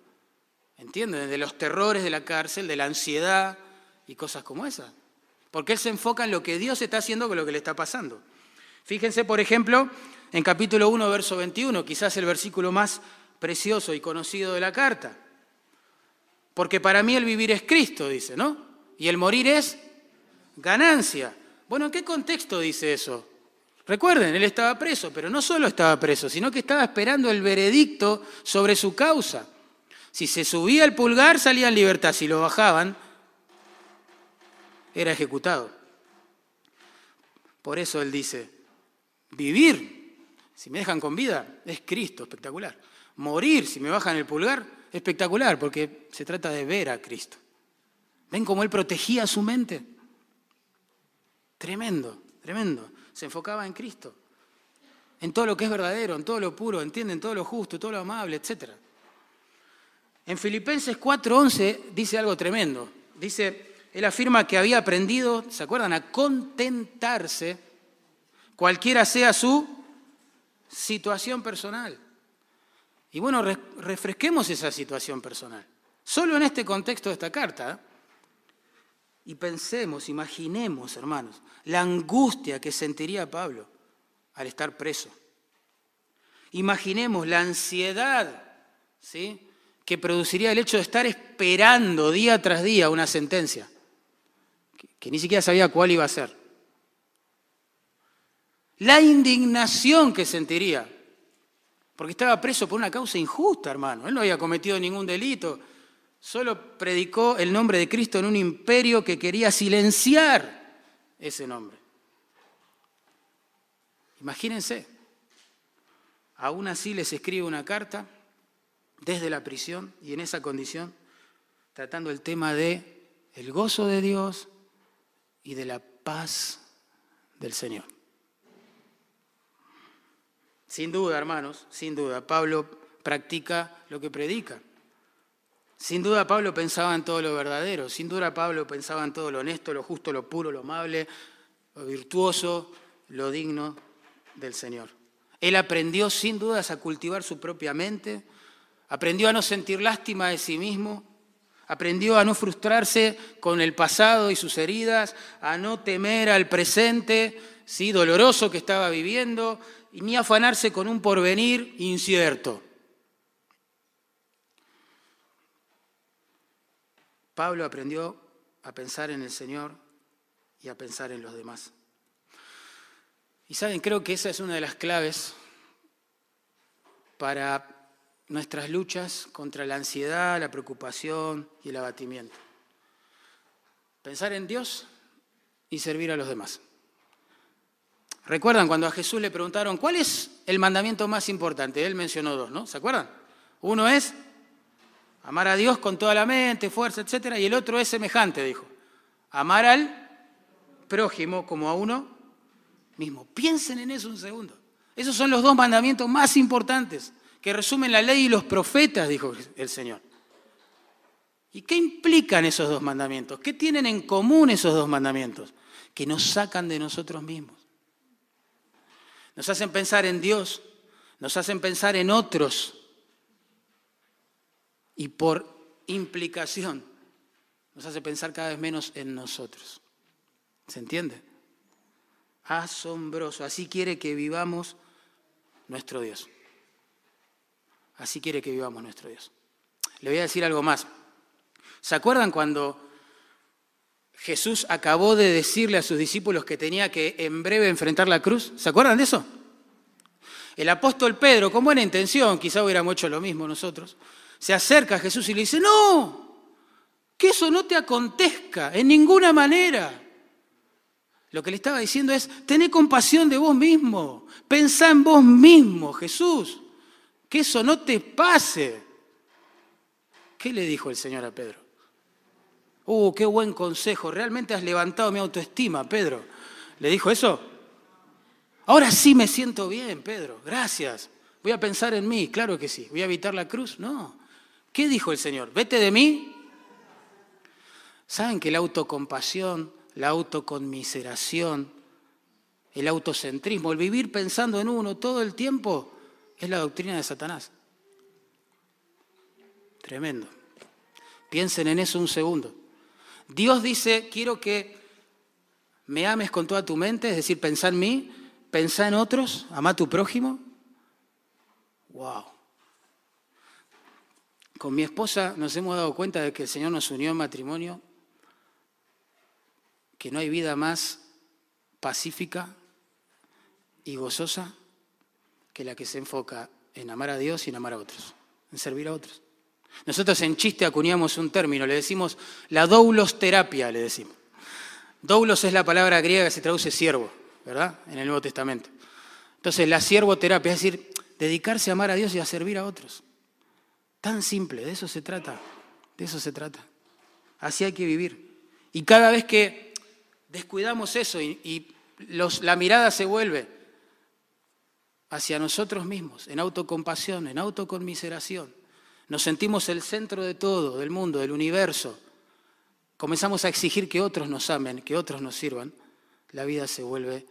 ¿entienden? De los terrores de la cárcel, de la ansiedad y cosas como esas. Porque él se enfoca en lo que Dios está haciendo con lo que le está pasando. Fíjense, por ejemplo, en capítulo 1, verso 21, quizás el versículo más precioso y conocido de la carta. Porque para mí el vivir es Cristo, dice, ¿no? Y el morir es ganancia. Bueno, ¿en qué contexto dice eso? Recuerden, él estaba preso, pero no solo estaba preso, sino que estaba esperando el veredicto sobre su causa. Si se subía el pulgar, salía en libertad. Si lo bajaban, era ejecutado. Por eso él dice, vivir, si me dejan con vida, es Cristo, espectacular. Morir, si me bajan el pulgar, espectacular porque se trata de ver a Cristo. ¿Ven cómo Él protegía su mente? Tremendo, tremendo. Se enfocaba en Cristo, en todo lo que es verdadero, en todo lo puro, entienden todo lo justo, todo lo amable, etc. En Filipenses 4:11 dice algo tremendo. Dice, él afirma que había aprendido, ¿se acuerdan?, a contentarse, cualquiera sea su situación personal. Y bueno, refresquemos esa situación personal. Solo en este contexto de esta carta. Y pensemos, imaginemos, hermanos, la angustia que sentiría Pablo al estar preso. Imaginemos la ansiedad ¿sí? que produciría el hecho de estar esperando día tras día una sentencia, que ni siquiera sabía cuál iba a ser. La indignación que sentiría porque estaba preso por una causa injusta, hermano. Él no había cometido ningún delito, solo predicó el nombre de Cristo en un imperio que quería silenciar ese nombre. Imagínense, aún así les escribe una carta desde la prisión y en esa condición, tratando el tema de el gozo de Dios y de la paz del Señor. Sin duda, hermanos, sin duda, Pablo practica lo que predica. Sin duda Pablo pensaba en todo lo verdadero, sin duda Pablo pensaba en todo lo honesto, lo justo, lo puro, lo amable, lo virtuoso, lo digno del Señor. Él aprendió sin dudas a cultivar su propia mente, aprendió a no sentir lástima de sí mismo, aprendió a no frustrarse con el pasado y sus heridas, a no temer al presente, ¿sí? doloroso que estaba viviendo, y ni afanarse con un porvenir incierto. Pablo aprendió a pensar en el Señor y a pensar en los demás. Y saben, creo que esa es una de las claves para nuestras luchas contra la ansiedad, la preocupación y el abatimiento. Pensar en Dios y servir a los demás. Recuerdan cuando a Jesús le preguntaron, ¿cuál es el mandamiento más importante? Él mencionó dos, ¿no? ¿Se acuerdan? Uno es amar a Dios con toda la mente, fuerza, etc. Y el otro es semejante, dijo. Amar al prójimo como a uno mismo. Piensen en eso un segundo. Esos son los dos mandamientos más importantes que resumen la ley y los profetas, dijo el Señor. ¿Y qué implican esos dos mandamientos? ¿Qué tienen en común esos dos mandamientos? Que nos sacan de nosotros mismos. Nos hacen pensar en Dios, nos hacen pensar en otros y por implicación nos hace pensar cada vez menos en nosotros. ¿Se entiende? Asombroso. Así quiere que vivamos nuestro Dios. Así quiere que vivamos nuestro Dios. Le voy a decir algo más. ¿Se acuerdan cuando Jesús acabó de decirle a sus discípulos que tenía que en breve enfrentar la cruz? ¿Se acuerdan de eso? El apóstol Pedro, con buena intención, quizá hubiéramos hecho lo mismo nosotros, se acerca a Jesús y le dice, no, que eso no te acontezca en ninguna manera. Lo que le estaba diciendo es, tené compasión de vos mismo, pensá en vos mismo, Jesús que eso no te pase. ¿Qué le dijo el Señor a Pedro? ¡Uh, qué buen consejo! Realmente has levantado mi autoestima, Pedro. ¿Le dijo eso? Ahora sí me siento bien, Pedro. Gracias. Voy a pensar en mí, claro que sí. ¿Voy a evitar la cruz? No. ¿Qué dijo el Señor? Vete de mí. ¿Saben que la autocompasión, la autoconmiseración, el autocentrismo, el vivir pensando en uno todo el tiempo, es la doctrina de Satanás. Tremendo. Piensen en eso un segundo. Dios dice, quiero que me ames con toda tu mente, es decir, pensá en mí, pensá en otros, ama a tu prójimo. Wow. Con mi esposa nos hemos dado cuenta de que el Señor nos unió en matrimonio, que no hay vida más pacífica y gozosa que la que se enfoca en amar a Dios y en amar a otros, en servir a otros. Nosotros en chiste acuñamos un término, le decimos la doulos terapia, le decimos. Doulos es la palabra griega que se traduce siervo, ¿verdad? En el Nuevo Testamento. Entonces, la siervoterapia, es decir, dedicarse a amar a Dios y a servir a otros. Tan simple, de eso se trata, de eso se trata. Así hay que vivir. Y cada vez que descuidamos eso y, la mirada se vuelve hacia nosotros mismos, en autocompasión, en autoconmiseración. Nos sentimos el centro de todo, del mundo, del universo. Comenzamos a exigir que otros nos amen, que otros nos sirvan. La vida se vuelve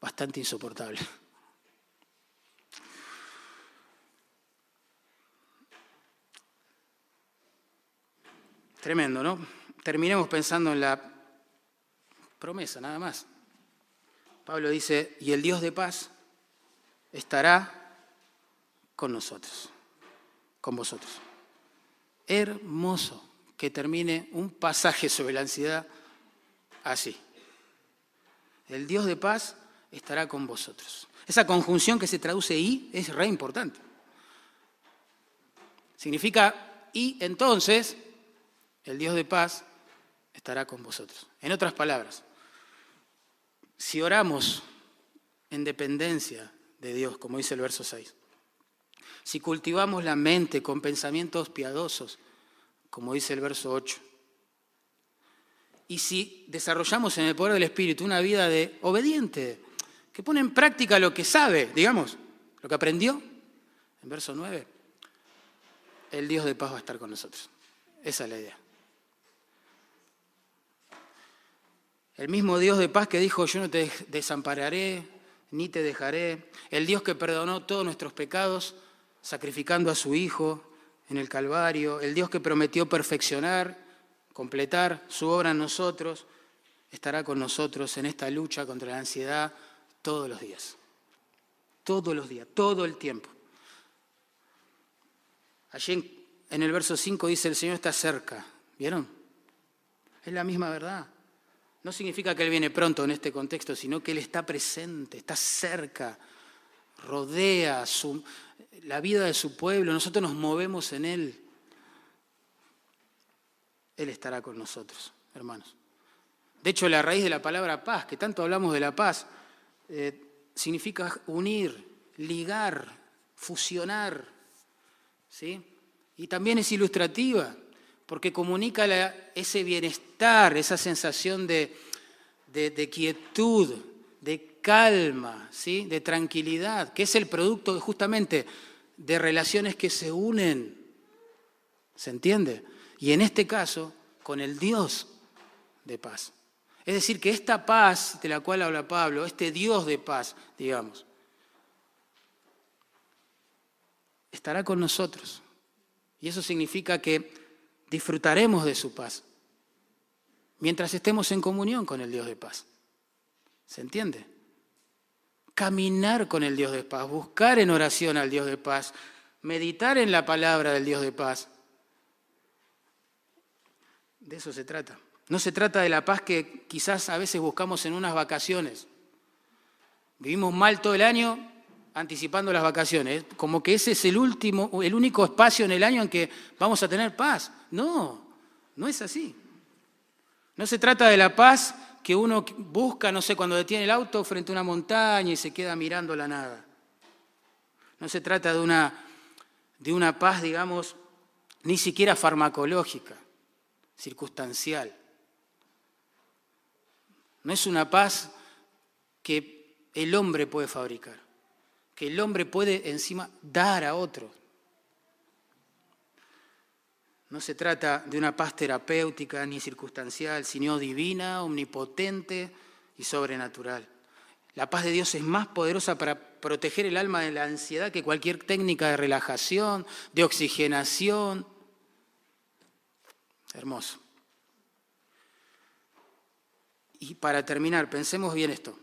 bastante insoportable. Tremendo, ¿no? Terminemos pensando en la promesa, nada más. Pablo dice, y el Dios de paz estará con nosotros, con vosotros. Hermoso que termine un pasaje sobre la ansiedad así. El Dios de paz estará con vosotros. Esa conjunción que se traduce y es re importante. Significa y entonces el Dios de paz estará con vosotros. En otras palabras, si oramos en dependencia de Dios, como dice el verso 6. Si cultivamos la mente con pensamientos piadosos, como dice el verso 8. Y si desarrollamos en el poder del Espíritu una vida de obediente, que pone en práctica lo que sabe, digamos, lo que aprendió, en verso 9, el Dios de paz va a estar con nosotros. Esa es la idea. El mismo Dios de paz que dijo, yo no te desampararé, ni te dejaré. El Dios que perdonó todos nuestros pecados sacrificando a su Hijo en el Calvario, el Dios que prometió perfeccionar, completar su obra en nosotros, estará con nosotros en esta lucha contra la ansiedad todos los días. Todos los días, todo el tiempo. Allí en, el verso 5 dice, el Señor está cerca. ¿Vieron? Es la misma verdad. No significa que Él viene pronto en este contexto, sino que Él está presente, está cerca, rodea la vida de su pueblo, nosotros nos movemos en Él. Él estará con nosotros, hermanos. De hecho, la raíz de la palabra paz, que tanto hablamos de la paz, eh, significa unir, ligar, fusionar. ¿sí? Y también es ilustrativa, porque comunica ese bienestar, esa sensación de, de, quietud, de calma, ¿sí? de tranquilidad, que es el producto justamente de relaciones que se unen. ¿Se entiende? Y en este caso, con el Dios de paz. Es decir, que esta paz de la cual habla Pablo, este Dios de paz, digamos, estará con nosotros. Y eso significa que disfrutaremos de su paz mientras estemos en comunión con el Dios de paz. ¿Se entiende? Caminar con el Dios de paz, buscar en oración al Dios de paz, meditar en la palabra del Dios de paz. De eso se trata. No se trata de la paz que quizás a veces buscamos en unas vacaciones. Vivimos mal todo el año anticipando las vacaciones, como que ese es el último, el único espacio en el año en que vamos a tener paz. No, no es así. No se trata de la paz que uno busca, no sé, cuando detiene el auto frente a una montaña y se queda mirando la nada. No se trata de una, de una paz, digamos, ni siquiera farmacológica, circunstancial. No es una paz que el hombre puede fabricar, que el hombre puede encima dar a otro. No se trata de una paz terapéutica ni circunstancial, sino divina, omnipotente y sobrenatural. La paz de Dios es más poderosa para proteger el alma de la ansiedad que cualquier técnica de relajación, de oxigenación. Hermoso. Y para terminar, pensemos bien esto.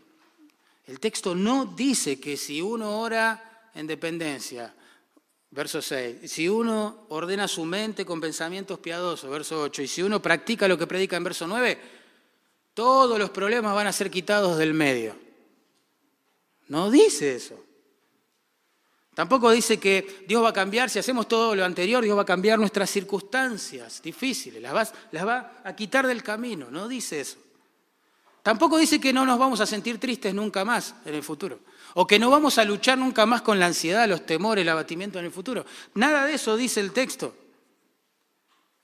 El texto no dice que si uno ora en dependencia, verso 6, si uno ordena su mente con pensamientos piadosos, verso 8, y si uno practica lo que predica en verso 9, todos los problemas van a ser quitados del medio. No dice eso. Tampoco dice que Dios va a cambiar, si hacemos todo lo anterior, Dios va a cambiar nuestras circunstancias difíciles, las las va a quitar del camino. No dice eso. Tampoco dice que no nos vamos a sentir tristes nunca más en el futuro, o que no vamos a luchar nunca más con la ansiedad, los temores, el abatimiento en el futuro. Nada de eso dice el texto.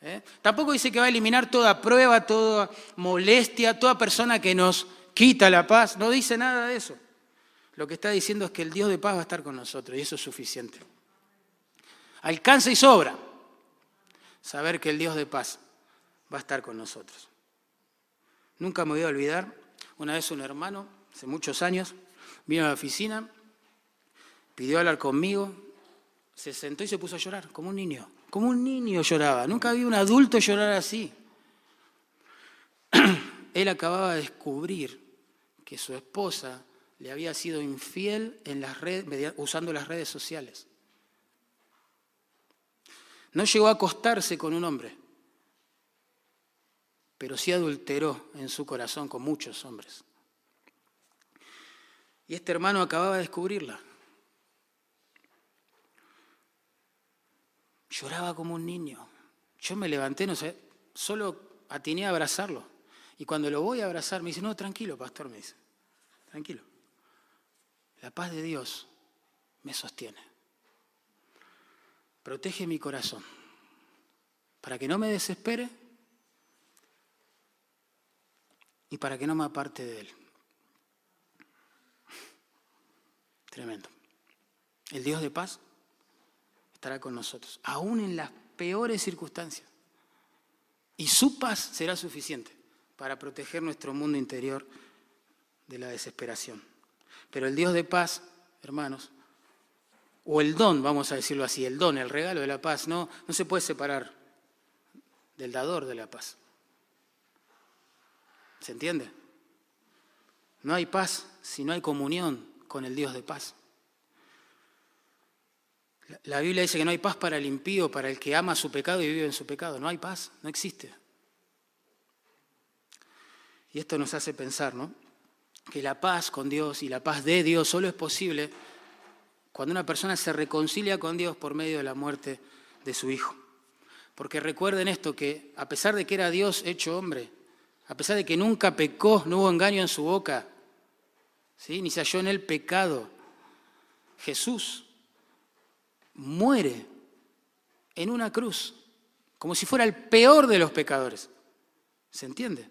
¿Eh? Tampoco dice que va a eliminar toda prueba, toda molestia, toda persona que nos quita la paz. No dice nada de eso. Lo que está diciendo es que el Dios de paz va a estar con nosotros y eso es suficiente. Alcanza y sobra saber que el Dios de paz va a estar con nosotros. Nunca me voy a olvidar, una vez un hermano, hace muchos años, vino a la oficina, pidió hablar conmigo, se sentó y se puso a llorar, como un niño, como un niño lloraba. Nunca vi un adulto llorar así. <clears throat> Él acababa de descubrir que su esposa le había sido infiel en las redes, usando las redes sociales. No llegó a acostarse con un hombre, pero sí adulteró en su corazón con muchos hombres. Y este hermano acababa de descubrirla. Lloraba como un niño. Yo me levanté, no sé, solo atiné a abrazarlo. Y cuando lo voy a abrazar, me dice, no, tranquilo, pastor, me dice, tranquilo. La paz de Dios me sostiene. Protege mi corazón para que no me desespere y para que no me aparte de Él. Tremendo. El Dios de paz estará con nosotros, aún en las peores circunstancias. Y su paz será suficiente para proteger nuestro mundo interior de la desesperación. Pero el Dios de paz, hermanos, o el don, vamos a decirlo así, el don, el regalo de la paz, no, no se puede separar del dador de la paz. ¿Se entiende? No hay paz si no hay comunión con el Dios de paz. La Biblia dice que no hay paz para el impío, para el que ama su pecado y vive en su pecado. No hay paz, no existe. Y esto nos hace pensar, ¿no? Que la paz con Dios y la paz de Dios solo es posible cuando una persona se reconcilia con Dios por medio de la muerte de su Hijo. Porque recuerden esto, que a pesar de que era Dios hecho hombre, a pesar de que nunca pecó, no hubo engaño en su boca, ¿sí? ni se halló en el pecado, Jesús muere en una cruz, como si fuera el peor de los pecadores. ¿Se entiende?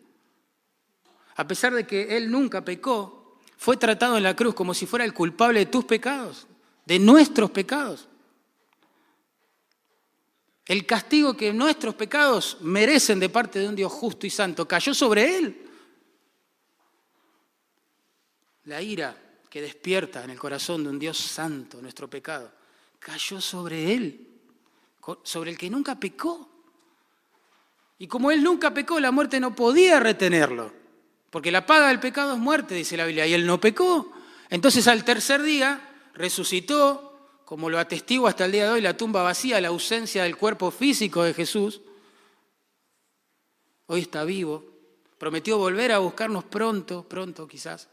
A pesar de que Él nunca pecó, fue tratado en la cruz como si fuera el culpable de tus pecados, de nuestros pecados. El castigo que nuestros pecados merecen de parte de un Dios justo y santo cayó sobre Él. La ira que despierta en el corazón de un Dios santo nuestro pecado cayó sobre Él, sobre el que nunca pecó. Y como Él nunca pecó, la muerte no podía retenerlo, porque la paga del pecado es muerte, dice la Biblia, y Él no pecó. Entonces al tercer día resucitó, como lo atestigua hasta el día de hoy la tumba vacía, la ausencia del cuerpo físico de Jesús. Hoy está vivo, prometió volver a buscarnos pronto, pronto quizás.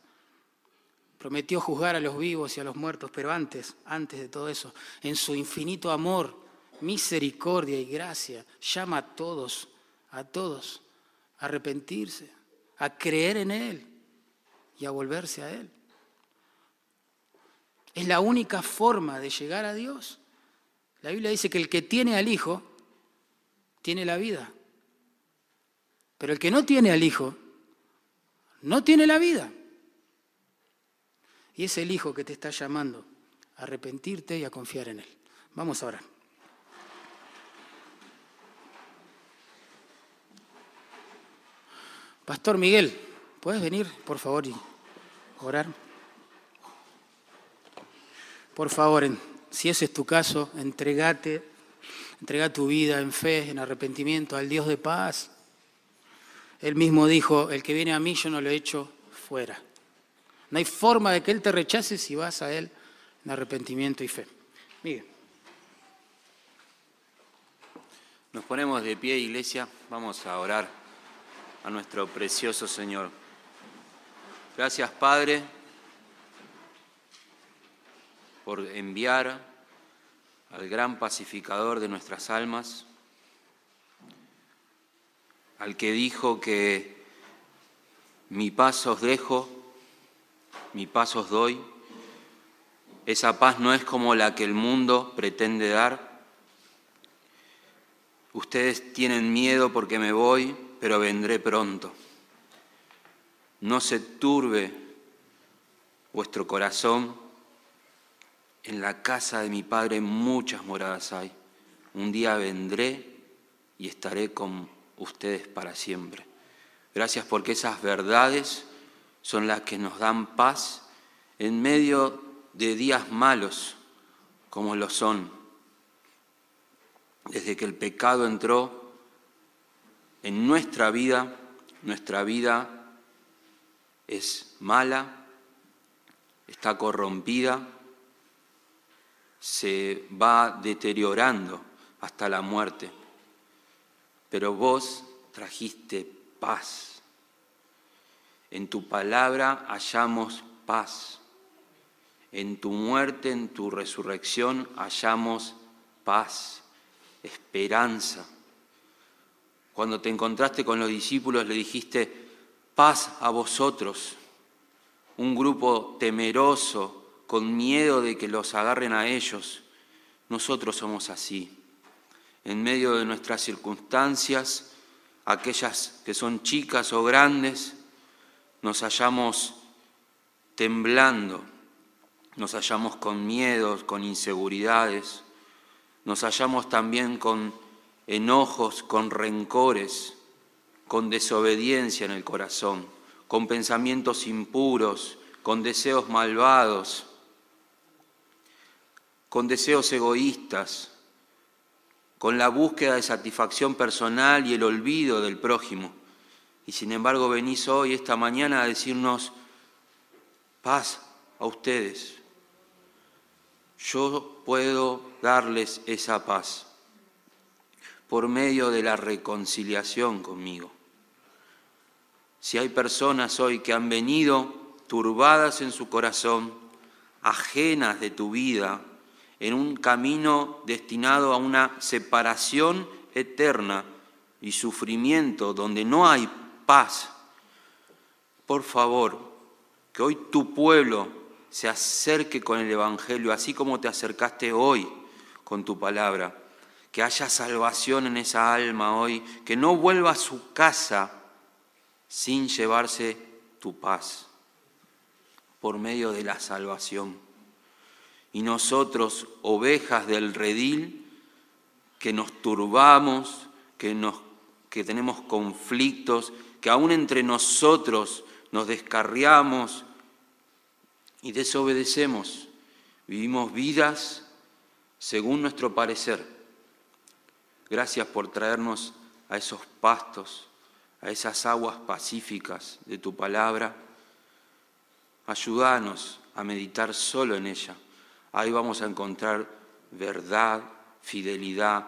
Prometió juzgar a los vivos y a los muertos, pero antes, antes de todo eso, en su infinito amor, misericordia y gracia, llama a todos, a todos, a arrepentirse, a creer en Él y a volverse a Él. Es la única forma de llegar a Dios. La Biblia dice que el que tiene al Hijo tiene la vida. Pero el que no tiene al Hijo no tiene la vida. Y es el Hijo que te está llamando a arrepentirte y a confiar en Él. Vamos a orar. Pastor Miguel, ¿puedes venir, por favor, y orar? Por favor, si ese es tu caso, entregate, entrega tu vida en fe, en arrepentimiento al Dios de paz. Él mismo dijo, el que viene a mí yo no lo echo fuera. No hay forma de que Él te rechace si vas a Él en arrepentimiento y fe. Miguel. Nos ponemos de pie, iglesia, vamos a orar a nuestro precioso Señor. Gracias, Padre por enviar al gran pacificador de nuestras almas, al que dijo que mi paz os dejo, mi paz os doy. Esa paz no es como la que el mundo pretende dar. Ustedes tienen miedo porque me voy, pero vendré pronto. No se turbe vuestro corazón en la casa de mi Padre muchas moradas hay. Un día vendré y estaré con ustedes para siempre. Gracias porque esas verdades son las que nos dan paz en medio de días malos como lo son. Desde que el pecado entró en nuestra vida, nuestra vida es mala, está corrompida, se va deteriorando hasta la muerte. Pero vos trajiste paz. En tu palabra hallamos paz. En tu muerte, en tu resurrección hallamos paz, esperanza. Cuando te encontraste con los discípulos le dijiste, paz a vosotros, un grupo temeroso, con miedo de que los agarren a ellos. Nosotros somos así. En medio de nuestras circunstancias, aquellas que son chicas o grandes, nos hallamos temblando, nos hallamos con miedos, con inseguridades, nos hallamos también con enojos, con rencores, con desobediencia en el corazón, con pensamientos impuros, con deseos malvados, con deseos egoístas, con la búsqueda de satisfacción personal y el olvido del prójimo. Y sin embargo venís hoy, esta mañana, a decirnos, paz a ustedes. Yo puedo darles esa paz por medio de la reconciliación conmigo. Si hay personas hoy que han venido turbadas en su corazón, ajenas de tu vida, en un camino destinado a una separación eterna y sufrimiento donde no hay paz, por favor, que hoy tu pueblo se acerque con el Evangelio, así como te acercaste hoy con tu palabra que haya salvación en esa alma hoy, que no vuelva a su casa sin llevarse tu paz por medio de la salvación. Y nosotros, ovejas del redil, que nos turbamos, que, nos, que tenemos conflictos, que aún entre nosotros nos descarriamos y desobedecemos, vivimos vidas según nuestro parecer Gracias por traernos a esos pastos, a esas aguas pacíficas de tu palabra. Ayúdanos a meditar solo en ella. Ahí vamos a encontrar verdad, fidelidad,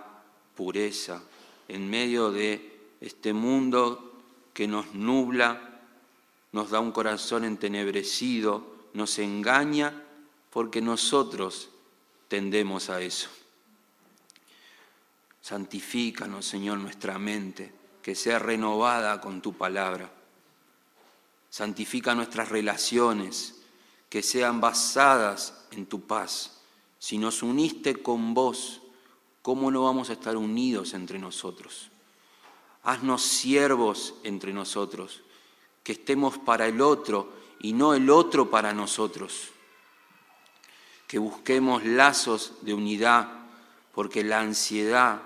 pureza, en medio de este mundo que nos nubla, nos da un corazón entenebrecido, nos engaña, porque nosotros tendemos a eso. Santifícanos, Señor, nuestra mente, que sea renovada con tu palabra. Santifica nuestras relaciones, que sean basadas en tu paz. Si nos uniste con vos, ¿cómo no vamos a estar unidos entre nosotros? Haznos siervos entre nosotros, que estemos para el otro y no el otro para nosotros. Que busquemos lazos de unidad, porque la ansiedad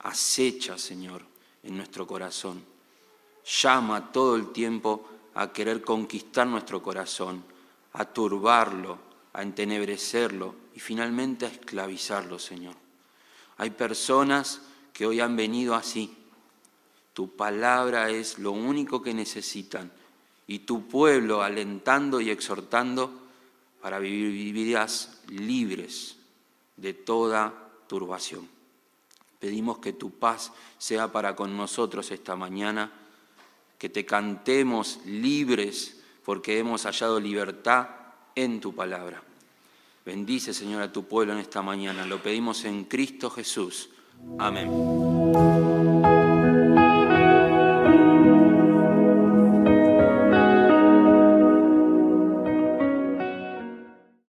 acecha, Señor, en nuestro corazón. Llama todo el tiempo a querer conquistar nuestro corazón, a turbarlo, a entenebrecerlo y finalmente a esclavizarlo, Señor. Hay personas que hoy han venido así. Tu palabra es lo único que necesitan y tu pueblo alentando y exhortando para vivir vidas libres de toda turbación. Pedimos que tu paz sea para con nosotros esta mañana, que te cantemos libres porque hemos hallado libertad en tu palabra. Bendice, Señor, a tu pueblo en esta mañana. Lo pedimos en Cristo Jesús. Amén.